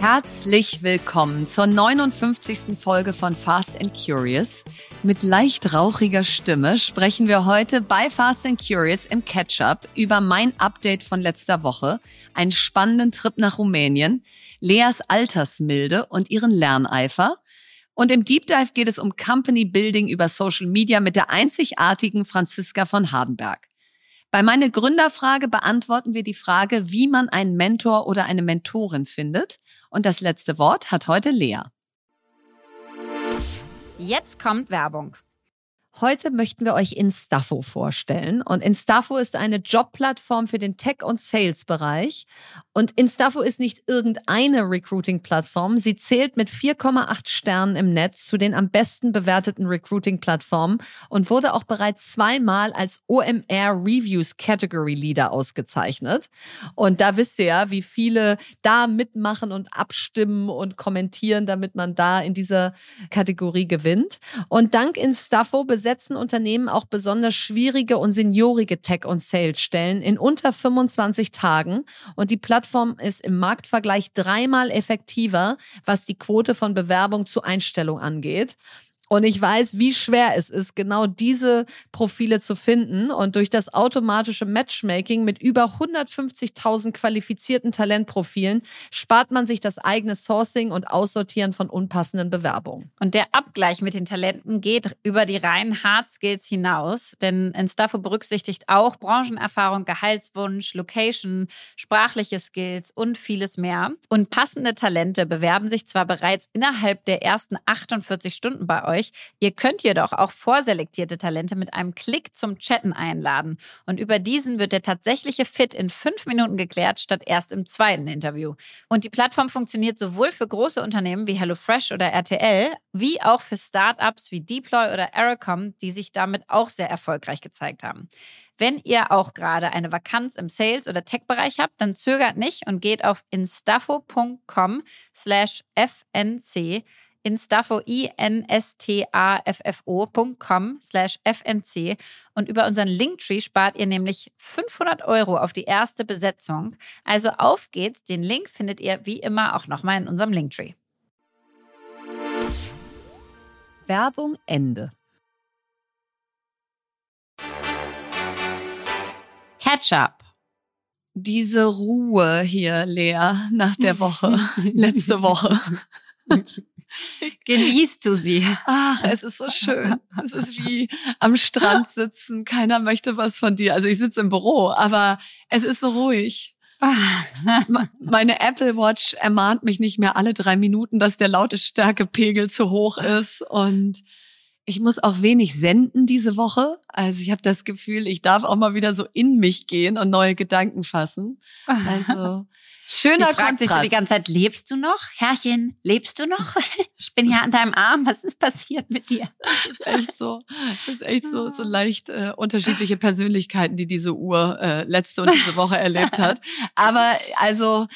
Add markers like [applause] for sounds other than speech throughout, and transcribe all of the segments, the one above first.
Herzlich willkommen zur 59. Folge von Fast and Curious. Mit leicht rauchiger Stimme sprechen wir heute bei Fast and Curious im Catch-up über mein Update von letzter Woche, einen spannenden Trip nach Rumänien, Leas Altersmilde und ihren Lerneifer. Und im Deep Dive geht es um Company Building über Social Media mit der einzigartigen Franziska von Hardenberg. Bei meine Gründerfrage beantworten wir die Frage, wie man einen Mentor oder eine Mentorin findet. Und das letzte Wort hat heute Lea. Jetzt kommt Werbung. Heute möchten wir euch Instafo vorstellen. Und Instafo ist eine Jobplattform für den Tech- und Sales-Bereich. Und Instafo ist nicht irgendeine Recruiting-Plattform. Sie zählt mit 4,8 Sternen im Netz zu den am besten bewerteten Recruiting-Plattformen und wurde auch bereits zweimal als OMR Reviews Category Leader ausgezeichnet. Und da wisst ihr ja, wie viele da mitmachen und abstimmen und kommentieren, damit man da in dieser Kategorie gewinnt. Und dank Instafo besetzen Unternehmen auch besonders schwierige und seniorige Tech- und Sales-Stellen in unter 25 Tagen. Und die Plattform ist im Marktvergleich dreimal effektiver, was die Quote von Bewerbung zu Einstellung angeht. Und ich weiß, wie schwer es ist, genau diese Profile zu finden. Und durch das automatische Matchmaking mit über 150.000 qualifizierten Talentprofilen spart man sich das eigene Sourcing und Aussortieren von unpassenden Bewerbungen. Und der Abgleich mit den Talenten geht über die reinen Hard Skills hinaus, denn Instafo berücksichtigt auch Branchenerfahrung, Gehaltswunsch, Location, sprachliche Skills und vieles mehr. Und passende Talente bewerben sich zwar bereits innerhalb der ersten 48 Stunden bei euch, euch. Ihr könnt jedoch auch vorselektierte Talente mit einem Klick zum Chatten einladen. Und über diesen wird der tatsächliche Fit in fünf Minuten geklärt, statt erst im zweiten Interview. Und die Plattform funktioniert sowohl für große Unternehmen wie HelloFresh oder RTL, wie auch für Startups wie Deploy oder Aerocom, die sich damit auch sehr erfolgreich gezeigt haben. Wenn ihr auch gerade eine Vakanz im Sales- oder Tech-Bereich habt, dann zögert nicht und geht auf instafo.com slash fnc instafo, i-n-s-t-a-f-f-o.com slash fnc und über unseren Linktree spart ihr nämlich 500 Euro auf die erste Besetzung. Also auf geht's, den Link findet ihr wie immer auch nochmal in unserem Linktree. Werbung Ende. Ketchup. Diese Ruhe hier, Lea, nach der Woche, [laughs] letzte Woche. [laughs] [laughs] Genießt du sie? Ach, es ist so schön. Es ist wie [laughs] am Strand sitzen. Keiner möchte was von dir. Also ich sitze im Büro, aber es ist so ruhig. [laughs] Meine Apple Watch ermahnt mich nicht mehr alle drei Minuten, dass der Lautstärkepegel zu hoch ist und ich muss auch wenig senden diese Woche. Also ich habe das Gefühl, ich darf auch mal wieder so in mich gehen und neue Gedanken fassen. Also Schöner Sie fragt sich so die ganze Zeit, lebst du noch? Herrchen, lebst du noch? [laughs] Ich bin ja an deinem Arm. Was ist passiert mit dir? Das ist echt so. Das ist echt so, so leicht äh, unterschiedliche Persönlichkeiten, die diese Uhr äh, letzte und diese Woche erlebt hat. [laughs] Aber also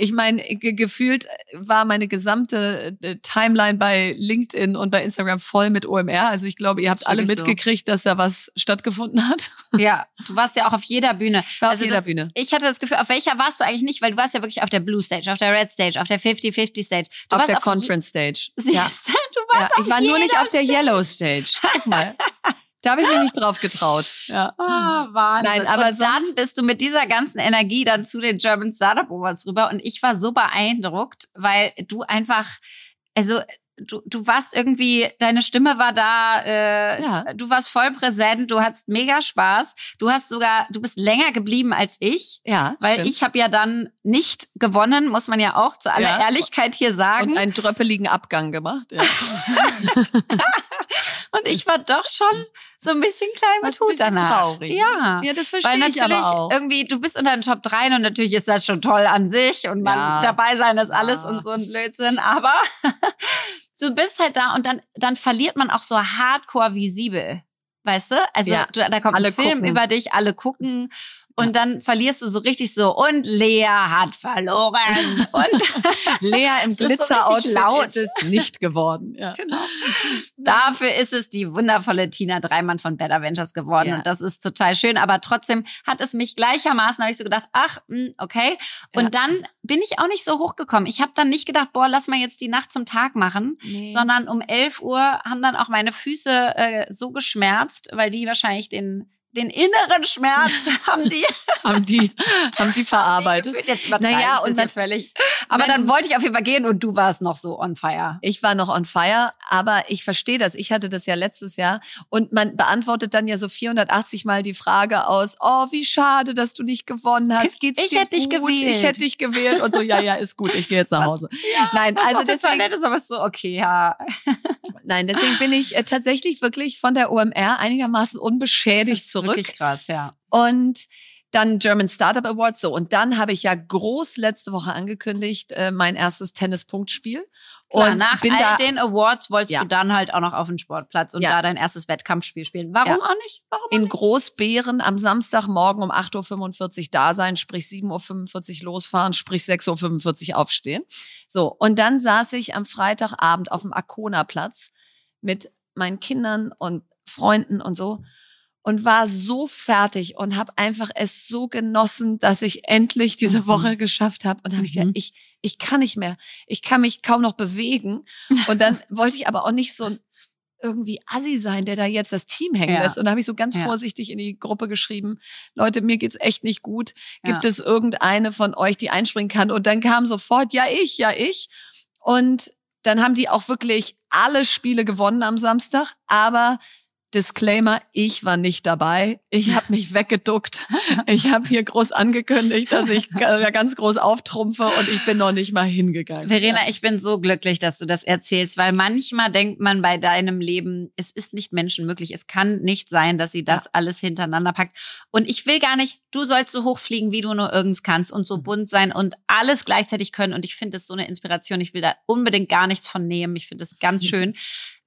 ich meine, ge gefühlt war meine gesamte äh, Timeline bei LinkedIn und bei Instagram voll mit OMR. Also ich glaube, ihr habt alle mitgekriegt, so. dass da was stattgefunden hat. [laughs] Ja, du warst ja auch auf jeder Bühne. War also auf jeder das, Bühne. Ich hatte das Gefühl, auf welcher warst du eigentlich nicht? Weil du warst ja wirklich auf der Blue Stage, auf der Red Stage, auf der 50-50 Stage. Du auf der auf Conference Stage. Siehst, ja. du warst ja, ich war nur nicht auf der Yellow Stage. Guck mal. [laughs] Da habe ich mich nicht drauf getraut. Ja. Oh, Wahnsinn. Nein, aber und dann bist du mit dieser ganzen Energie dann zu den German Startup Awards rüber und ich war so beeindruckt, weil du einfach, also du, du warst irgendwie, deine Stimme war da, äh, ja. du warst voll präsent, du hattest mega Spaß. Du hast sogar, du bist länger geblieben als ich. Ja. Weil stimmt. ich habe ja dann nicht gewonnen, muss man ja auch zu aller ja. Ehrlichkeit hier sagen. Und einen dröppeligen Abgang gemacht. Ja. [laughs] Und ich war doch schon so ein bisschen klein mit Hut danach. traurig. Ja. Ja, das verstehe Weil natürlich ich aber auch. irgendwie, du bist unter den Top 3 und natürlich ist das schon toll an sich und man ja. dabei sein ist alles ja. und so ein Blödsinn, aber [laughs] du bist halt da und dann, dann verliert man auch so hardcore visibel. Weißt du? Also ja. du, da kommt alle ein Film gucken. über dich, alle gucken Und dann verlierst du so richtig so, und Lea hat verloren. [laughs] Und Lea im so Glitzeroutfit laut. ist es nicht geworden. Ja. Genau. Dafür ist es die wundervolle Tina Dreimann von Better Ventures geworden. Ja. Und das ist total schön. Aber trotzdem hat es mich gleichermaßen, habe ich so gedacht, ach, mh, okay. Und Ja. dann bin ich auch nicht so hochgekommen. Ich habe dann nicht gedacht, boah, lass mal jetzt die Nacht zum Tag machen. Nee. Sondern um 11 Uhr haben dann auch meine Füße äh, so geschmerzt, weil die wahrscheinlich den den inneren Schmerz [laughs] haben die haben die, haben die verarbeitet. Jetzt Naja, ich das und hier man- völlig. Aber dann wollte ich auf jeden Fall gehen und du warst noch so on fire. Ich war noch on fire, aber ich verstehe das. Ich hatte das ja letztes Jahr und man beantwortet dann ja so 480 Mal die Frage aus, oh, wie schade, dass du nicht gewonnen hast. Geht's Ich dir hätte dich gut? gewählt. Ich hätte dich gewählt und so, ja, ja, ist gut, ich gehe jetzt nach Was? Hause. Nein, also deswegen, nett ist, aber so, okay, ja. nein, deswegen bin ich äh, tatsächlich wirklich von der OMR einigermaßen unbeschädigt ist [laughs] zurück. Wirklich krass, ja. Und dann German Startup Awards. So, und dann habe ich ja groß letzte Woche angekündigt, äh, mein erstes Tennispunktspiel. Klar, und nach all da den Awards wolltest Ja. du dann halt auch noch auf den Sportplatz und Ja. da dein erstes Wettkampfspiel spielen. Warum Ja. auch nicht? Warum auch in nicht? Großbeeren am Samstagmorgen um 8.45 Uhr da sein, sprich 7.45 Uhr losfahren, sprich 6.45 Uhr aufstehen. So, und dann saß ich am Freitagabend auf dem Arkona-Platz mit meinen Kindern und Freunden und so und war so fertig und habe einfach es so genossen, dass ich endlich diese Mhm. Woche geschafft habe. Und habe ich Mhm. gedacht, ich, ich kann nicht mehr. Ich kann mich kaum noch bewegen. Und dann [laughs] wollte ich aber auch nicht so irgendwie Assi sein, der da jetzt das Team hängen Ja. lässt. Und da habe ich so ganz Ja. vorsichtig in die Gruppe geschrieben, Leute, mir geht's echt nicht gut. Gibt Ja. es irgendeine von euch, die einspringen kann? Und dann kam sofort, ja, ich, ja, ich. Und dann haben die auch wirklich alle Spiele gewonnen am Samstag, aber Disclaimer, ich war nicht dabei. Ich habe mich weggeduckt. Ich habe hier groß angekündigt, dass ich ga- ganz groß auftrumpfe und ich bin noch nicht mal hingegangen. Verena, ich bin so glücklich, dass du das erzählst, weil manchmal denkt man bei deinem Leben, es ist nicht menschenmöglich. Es kann nicht sein, dass sie das alles hintereinander packt. Und ich will gar nicht, du sollst so hochfliegen, wie du nur irgends kannst und so Mhm. bunt sein und alles gleichzeitig können. Und ich finde das so eine Inspiration. Ich will da unbedingt gar nichts von nehmen. Ich finde das ganz [laughs] schön.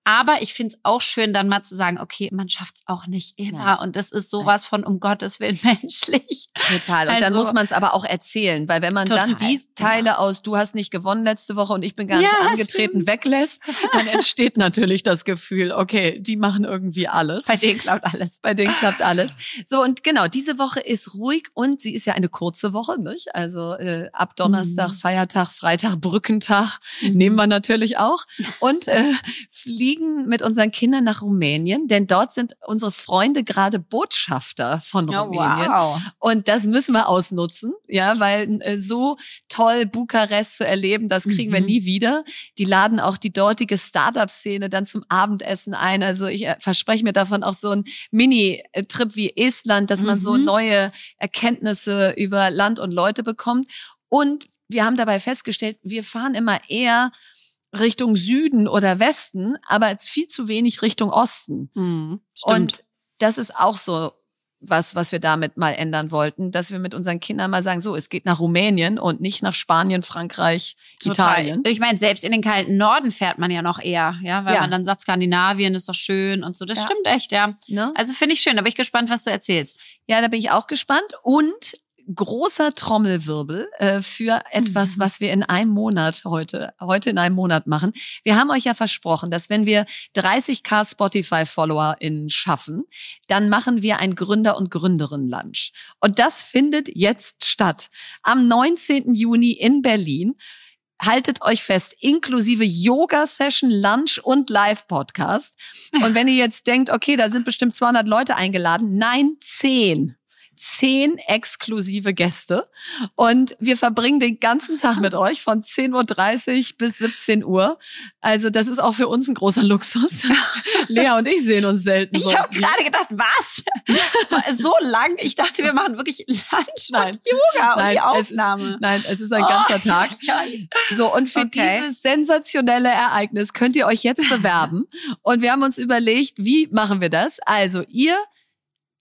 Aber ich finde es auch schön, dann mal zu sagen, okay, man schafft es auch nicht immer. Nein. Und das ist sowas von um Gottes Willen [laughs] menschlich. Total. Und dann Also- muss man es aber auch erzählen, weil wenn man dann Total, die Teile aus du hast nicht gewonnen letzte Woche und ich bin gar Ja, nicht angetreten stimmt. weglässt, dann entsteht natürlich das Gefühl, okay, die machen irgendwie alles. Bei denen klappt alles. Bei denen klappt alles. So, und genau, diese Woche ist ruhig und sie ist ja eine kurze Woche, nicht? Also äh, ab Donnerstag, Mhm. Feiertag, Freitag, Brückentag nehmen wir natürlich auch. Und äh, fliegen mit unseren Kindern nach Rumänien, denn dort sind unsere Freunde gerade Botschafter von Oh, Rumänien. wow. Und das müssen wir ausnutzen, ja, weil äh, so toll Bukarest zu erleben, das kriegen wir Mhm. nie wieder. Die laden auch die dortige Startup-Szene dann zum Abendessen ein. Also ich äh, verspreche mir davon auch so einen Mini-Trip wie Estland, dass man so Mhm. neue Erkenntnisse über Land und Leute bekommt. Und wir haben dabei festgestellt, wir fahren immer eher Richtung Süden oder Westen, aber jetzt viel zu wenig Richtung Osten. Hm, stimmt. Und das ist auch so was, was wir damit mal ändern wollten, dass wir mit unseren Kindern mal sagen, so, es geht nach Rumänien und nicht nach Spanien, Frankreich, Italien. Ich meine, selbst in den kalten Norden fährt man ja noch eher, ja, weil Ja. man dann sagt, Skandinavien ist doch schön und so. Das Ja. stimmt echt, ja. Ne? Also finde ich schön, da bin ich gespannt, was du erzählst. Ja, da bin ich auch gespannt. Und großer Trommelwirbel äh, für etwas, Mhm. was wir in einem Monat heute, heute in einem Monat machen. Wir haben euch ja versprochen, dass wenn wir 30k Spotify-FollowerInnen schaffen, dann machen wir ein Gründer- und Gründerinnen-Lunch. Und das findet jetzt statt. Am 19. Juni in Berlin. Haltet euch fest, inklusive Yoga-Session, Lunch und Live-Podcast. Und wenn ihr jetzt denkt, okay, da sind bestimmt 200 Leute eingeladen, nein, 10 zehn exklusive Gäste und wir verbringen den ganzen Tag mit euch von 10.30 Uhr bis 17 Uhr. Also das ist auch für uns ein großer Luxus. [laughs] Lea und ich sehen uns selten so. Ich habe gerade gedacht, was? [laughs] so lang? Ich dachte, wir machen wirklich Lunch Nein. und Yoga und die es ist, Aufnahme. nein, es ist ein ganzer Oh, Tag. ja, ja. So, und für Okay. dieses sensationelle Ereignis könnt ihr euch jetzt bewerben. und wir haben uns überlegt, wie machen wir das? Also, ihr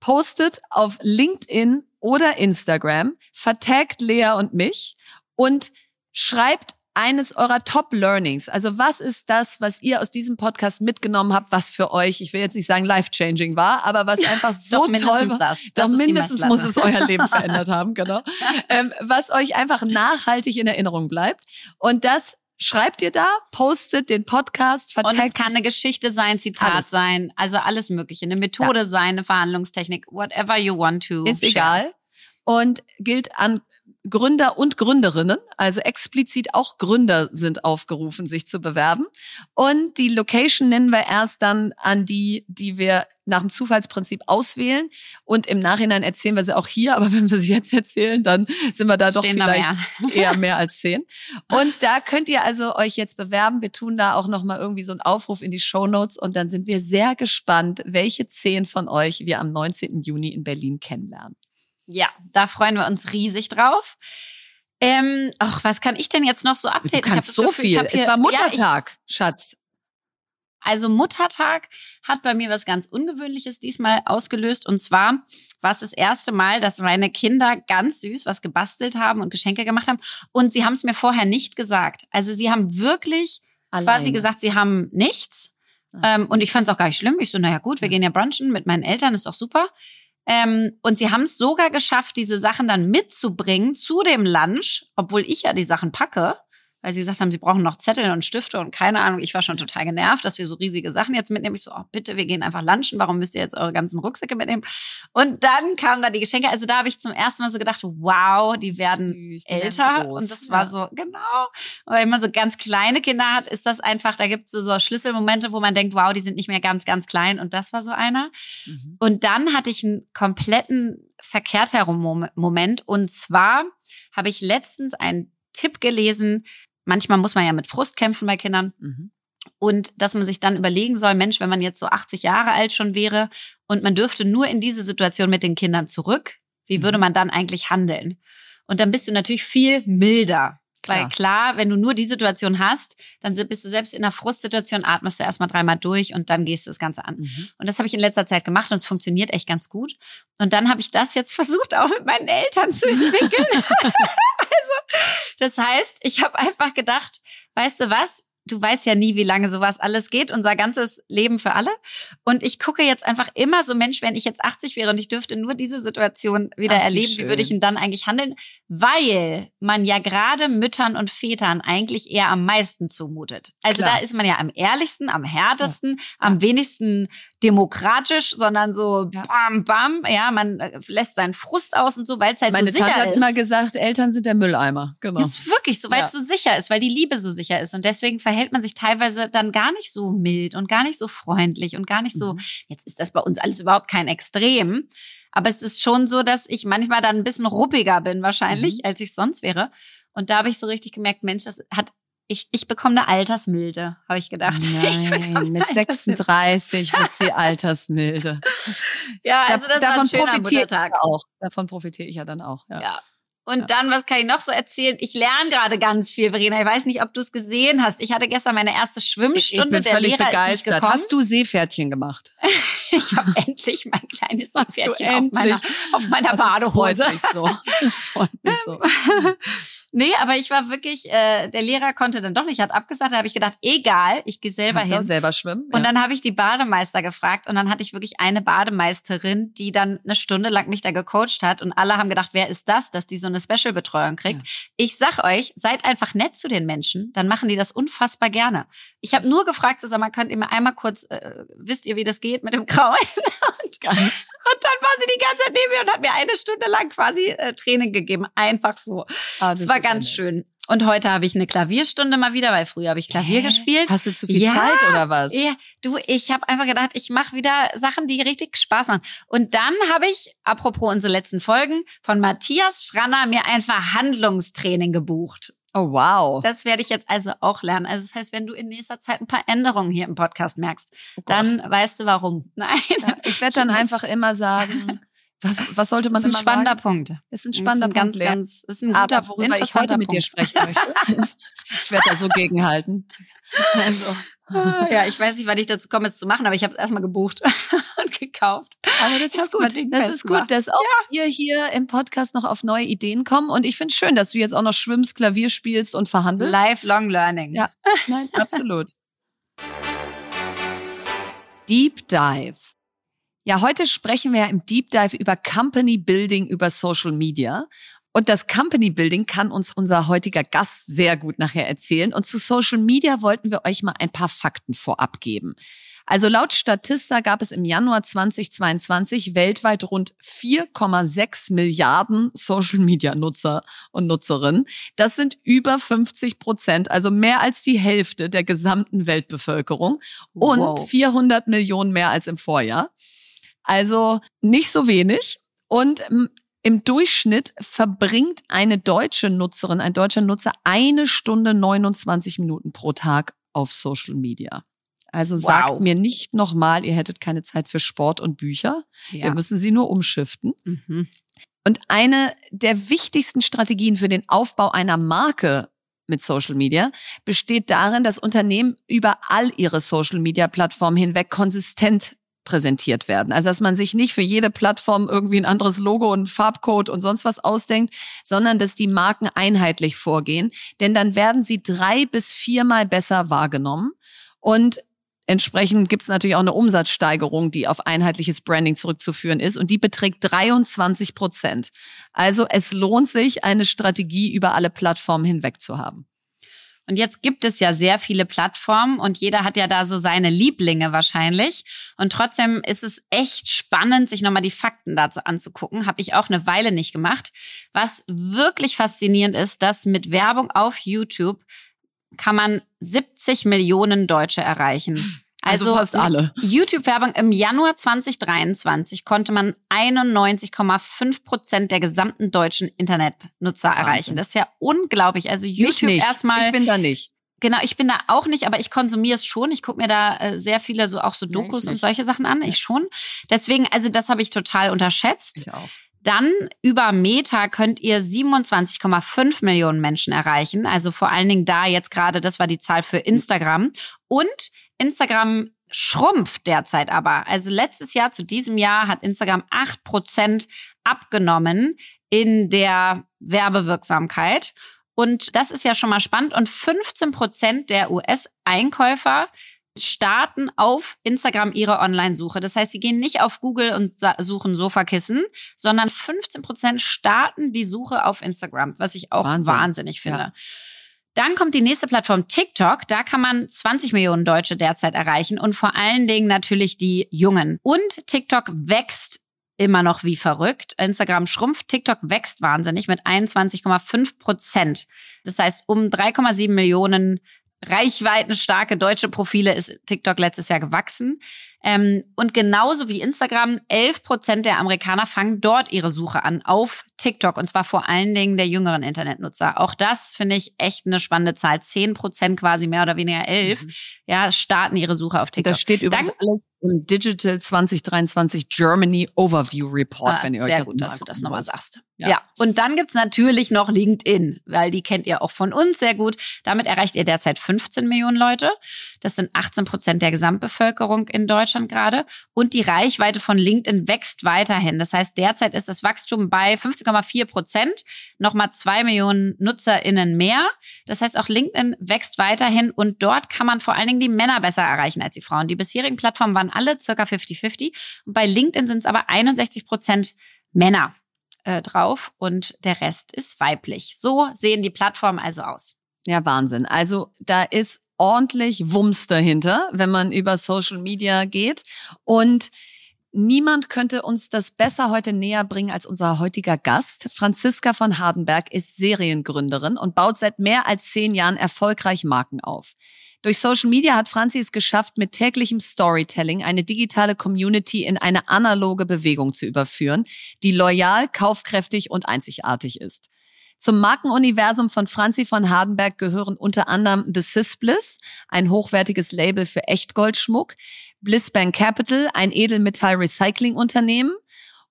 postet auf LinkedIn oder Instagram, vertagt Lea und mich und schreibt eines eurer Top-Learnings. Also was ist das, was ihr aus diesem Podcast mitgenommen habt, was für euch, ich will jetzt nicht sagen life-changing war, aber was [laughs] einfach so toll war. Das. Das Doch mindestens muss es euer Leben verändert [laughs] haben, genau. Ähm, was euch einfach nachhaltig in Erinnerung bleibt. Und das schreibt ihr da, postet den Podcast, vertagt. Und es kann eine Geschichte sein, Zitat alles. sein, also alles mögliche, eine Methode ja. sein, eine Verhandlungstechnik, whatever you want to. Ist share. egal. Und gilt an Gründer und Gründerinnen, also explizit auch Gründer sind aufgerufen, sich zu bewerben. Und die Location nennen wir erst dann an die, die wir nach dem Zufallsprinzip auswählen. Und im Nachhinein erzählen wir sie auch hier, aber [laughs] wenn wir sie jetzt erzählen, dann sind wir da doch Stehen vielleicht mehr. [laughs] eher mehr als zehn. Und da könnt ihr also euch jetzt bewerben. Wir tun da auch nochmal irgendwie so einen Aufruf in die Show Notes und dann sind wir sehr gespannt, welche zehn von euch wir am 19. Juni in Berlin kennenlernen. Ja, da freuen wir uns riesig drauf. Ähm, ach, was kann ich denn jetzt noch so updaten? Du kannst so Gefühl, viel. Es war Muttertag, ja, ich, Schatz. Also Muttertag hat bei mir was ganz Ungewöhnliches diesmal ausgelöst. Und zwar war es das erste Mal, dass meine Kinder ganz süß was gebastelt haben und Geschenke gemacht haben. Und sie haben es mir vorher nicht gesagt. Also sie haben wirklich Alleine. quasi gesagt, sie haben nichts. Ähm, und ich fand es auch gar nicht schlimm. Ich so, naja gut, wir gehen ja brunchen mit meinen Eltern, ist doch super. Ähm, und sie haben es sogar geschafft, diese Sachen dann mitzubringen zu dem Lunch, obwohl ich ja die Sachen packe, weil sie gesagt haben, sie brauchen noch Zettel und Stifte und keine Ahnung. Ich war schon total genervt, dass wir so riesige Sachen jetzt mitnehmen. Ich so, oh, bitte, wir gehen einfach lunchen. Warum müsst ihr jetzt eure ganzen Rucksäcke mitnehmen? Und dann kamen da die Geschenke. Also da habe ich zum ersten Mal so gedacht, wow, die werden Süß, die älter. Werden und das war ja. so, genau. Und wenn man so ganz kleine Kinder hat, ist das einfach, da gibt es so, so Schlüsselmomente, wo man denkt, wow, die sind nicht mehr ganz, ganz klein. Und das war so einer. Mhm. Und dann hatte ich einen kompletten verkehrt herum Moment. Und zwar habe ich letztens einen Tipp gelesen, manchmal muss man ja mit Frust kämpfen bei Kindern. Mhm. Und dass man sich dann überlegen soll, Mensch, wenn man jetzt so 80 Jahre alt schon wäre und man dürfte nur in diese Situation mit den Kindern zurück, wie mhm. würde man dann eigentlich handeln? Und dann bist du natürlich viel milder. Klar. Weil klar, wenn du nur die Situation hast, dann bist du selbst in einer Frustsituation, atmest du erstmal dreimal durch und dann gehst du das Ganze an. Mhm. Und das habe ich in letzter Zeit gemacht und es funktioniert echt ganz gut. Und dann habe ich das jetzt [laughs] versucht, auch mit meinen Eltern zu entwickeln. [laughs] [laughs] also, das heißt, ich habe einfach gedacht, weißt du was? Du weißt ja nie, wie lange sowas alles geht, unser ganzes Leben für alle. Und ich gucke jetzt einfach immer so, Mensch, wenn ich jetzt 80 wäre und ich dürfte nur diese Situation wieder Ach, erleben, wie, wie würde ich denn dann eigentlich handeln? Weil man ja gerade Müttern und Vätern eigentlich eher am meisten zumutet. Also Klar. da ist man ja am ehrlichsten, am härtesten, ja. am wenigsten demokratisch, sondern so ja. bam, bam. Ja, man äh, lässt seinen Frust aus und so, weil es halt Meine so sicher Tante ist. hat immer gesagt, Eltern sind der Mülleimer. Genau. Das ist wirklich so, weil ja. es so sicher ist, weil die Liebe so sicher ist. Und deswegen verhält man sich teilweise dann gar nicht so mild und gar nicht so freundlich und gar nicht so, mhm. jetzt ist das bei uns alles überhaupt kein Extrem. Aber es ist schon so, dass ich manchmal dann ein bisschen ruppiger bin wahrscheinlich, mhm. als ich sonst wäre. Und da habe ich so richtig gemerkt, Mensch, das hat ich, ich bekomme eine Altersmilde, habe ich gedacht. [laughs] Nein, mit 36 wird sie Altersmilde. [laughs] Ja, also das davon war ein schöner Muttertag. Auch. Davon profitiere ich ja dann auch. Ja. ja. Und ja. dann, was kann ich noch so erzählen? Ich lerne gerade ganz viel, Verena. Ich weiß nicht, ob du es gesehen hast. Ich hatte gestern meine erste Schwimmstunde. Ich bin Der völlig Lehrer begeistert. [laughs] [laughs] Hast du Seepferdchen gemacht? ich habe endlich mein kleines Seepferdchen auf meiner, auf meiner Badehose. Das freut mich so. Das freut mich so. [laughs] nee, aber ich war wirklich, äh, der Lehrer konnte dann doch nicht, hat abgesagt. Da habe ich gedacht, egal, ich gehe selber Kannst hin. Auch selber schwimmen. Ja. Und dann habe ich die Bademeister gefragt und dann hatte ich wirklich eine Bademeisterin, die dann eine Stunde lang mich da gecoacht hat und alle haben gedacht, wer ist das, dass die so eine Special-Betreuung kriegt. Ja. Ich sag euch, seid einfach nett zu den Menschen, dann machen die das unfassbar gerne. Ich habe nur gefragt, so, man könnt ihr mir einmal kurz, äh, wisst ihr, wie das geht mit dem Kraulen? [laughs] und, und, dann war sie die ganze Zeit neben mir und hat mir eine Stunde lang quasi äh, Training gegeben. Einfach so. Ah, das war ganz schön. Und heute habe ich eine Klavierstunde mal wieder, weil früher habe ich Klavier Hä? gespielt. Hast du zu viel ja, Zeit oder was? Ja, du, ich habe einfach gedacht, ich mache wieder Sachen, die richtig Spaß machen. Und dann habe ich, apropos unsere letzten Folgen, von Matthias Schranner mir ein Verhandlungstraining gebucht. Oh, wow. Das werde ich jetzt also auch lernen. Also das heißt, wenn du in nächster Zeit ein paar Änderungen hier im Podcast merkst, oh dann weißt du warum. [laughs] Nein. Ja, ich werde dann einfach immer sagen, [laughs] was, was sollte man das ist ein spannender sagen? Punkt. Ist ein spannender ist ein Punkt. Ganz, ganz, ist ein guter, Aber worüber ich heute mit dir sprechen [laughs] möchte. ich werde da so gegenhalten. Also. [laughs] Ja, ich weiß nicht, wann ich dazu komme, es zu machen, aber ich habe es erstmal gebucht [laughs] und gekauft. Aber das ist gut. Das ist gut, dass auch ja. wir hier im Podcast noch auf neue Ideen kommen. Und ich finde es schön, dass du jetzt auch noch schwimmst, Klavier spielst und verhandelst. Lifelong Learning. Ja, nein, absolut. Deep Dive. Ja, heute sprechen wir im Deep Dive über Company Building über Social Media. Und das Company Building kann uns unser heutiger Gast sehr gut nachher erzählen. Und zu Social Media wollten wir euch mal ein paar Fakten vorab geben. Also laut Statista gab es im Januar 2022 weltweit rund 4,6 Milliarden Social-Media-Nutzer und Nutzerinnen. Das sind über 50 Prozent, also mehr als die Hälfte der gesamten Weltbevölkerung und wow. 400 Millionen mehr als im Vorjahr. Also nicht so wenig. Und im Durchschnitt verbringt eine deutsche Nutzerin, ein deutscher Nutzer eine Stunde 29 Minuten pro Tag auf Social Media. Also wow. sagt mir nicht nochmal, ihr hättet keine Zeit für Sport und Bücher. Ja. Wir müssen sie nur umschiften. Mhm. Und eine der wichtigsten Strategien für den Aufbau einer Marke mit Social Media besteht darin, dass Unternehmen über all ihre Social Media Plattformen hinweg konsistent präsentiert werden. Also dass man sich nicht für jede Plattform irgendwie ein anderes Logo und Farbcode und sonst was ausdenkt, sondern dass die Marken einheitlich vorgehen. Denn dann werden sie drei bis viermal besser wahrgenommen. Und Entsprechend gibt es natürlich auch eine Umsatzsteigerung, die auf einheitliches Branding zurückzuführen ist und die beträgt 23 Prozent. Also es lohnt sich, eine Strategie über alle Plattformen hinweg zu haben. Und jetzt gibt es ja sehr viele Plattformen und jeder hat ja da so seine Lieblinge wahrscheinlich. Und trotzdem ist es echt spannend, sich nochmal die Fakten dazu anzugucken. Habe ich auch eine Weile nicht gemacht. Was wirklich faszinierend ist, dass mit Werbung auf YouTube kann man 70 Millionen Deutsche erreichen. Also, also fast alle. YouTube-Werbung im Januar 2023 konnte man 91,5 Prozent der gesamten deutschen Internetnutzer Wahnsinn. erreichen. Das ist ja unglaublich. Also YouTube erstmal. Ich bin da nicht. Genau, ich bin da auch nicht, aber ich konsumiere es schon. Ich gucke mir da äh, sehr viele so auch so Dokus nee, und solche Sachen an. Ja. Ich schon. Deswegen, also das habe ich total unterschätzt. Ich auch. Dann über Meta könnt ihr 27,5 Millionen Menschen erreichen. Also vor allen Dingen da jetzt gerade, das war die Zahl für Instagram. Und Instagram schrumpft derzeit aber. Also letztes Jahr zu diesem Jahr hat Instagram acht Prozent abgenommen in der Werbewirksamkeit. Und das ist ja schon mal spannend. Und 15 Prozent der US-Einkäufer starten auf Instagram ihre Online-Suche. Das heißt, sie gehen nicht auf Google und suchen Sofakissen, sondern 15 Prozent starten die Suche auf Instagram, was ich auch Wahnsinn. wahnsinnig finde. Ja. Dann kommt die nächste Plattform TikTok. Da kann man 20 Millionen Deutsche derzeit erreichen und vor allen Dingen natürlich die Jungen. Und TikTok wächst immer noch wie verrückt. Instagram schrumpft, TikTok wächst wahnsinnig mit 21,5 Prozent. Das heißt, um 3,7 Millionen reichweitenstarke deutsche Profile ist TikTok letztes Jahr gewachsen. Ähm, und genauso wie Instagram, 11 Prozent der Amerikaner fangen dort ihre Suche an auf TikTok und zwar vor allen Dingen der jüngeren Internetnutzer. Auch das finde ich echt eine spannende Zahl. 10 Prozent quasi mehr oder weniger 11, mhm. ja, starten ihre Suche auf TikTok. Das steht übrigens Dann, alles im Digital 2023 Germany Overview Report, ah, wenn ihr euch sehr das gut, dass du das nochmal sagst. Ja. ja. Und dann gibt's natürlich noch LinkedIn, weil die kennt ihr auch von uns sehr gut. Damit erreicht ihr derzeit 15 Millionen Leute. Das sind 18 Prozent der Gesamtbevölkerung in Deutschland gerade. Und die Reichweite von LinkedIn wächst weiterhin. Das heißt, derzeit ist das Wachstum bei 15,4 Prozent. Nochmal zwei Millionen NutzerInnen mehr. Das heißt, auch LinkedIn wächst weiterhin und dort kann man vor allen Dingen die Männer besser erreichen als die Frauen. Die bisherigen Plattformen waren alle circa 50-50. Und bei LinkedIn sind es aber 61 Prozent Männer äh, drauf und der Rest ist weiblich. So sehen die Plattformen also aus. Ja, Wahnsinn. Also da ist ordentlich Wumms dahinter, wenn man über Social Media geht. Und Niemand könnte uns das besser heute näher bringen als unser heutiger Gast. Franziska von Hardenberg ist Seriengründerin und baut seit mehr als zehn Jahren erfolgreich Marken auf. Durch Social Media hat Franzi es geschafft, mit täglichem Storytelling eine digitale Community in eine analoge Bewegung zu überführen, die loyal, kaufkräftig und einzigartig ist. Zum Markenuniversum von Franzi von Hardenberg gehören unter anderem The Sis Bliss, ein hochwertiges Label für Echtgoldschmuck, Bliss Bank Capital, ein Edelmetall-Recycling-Unternehmen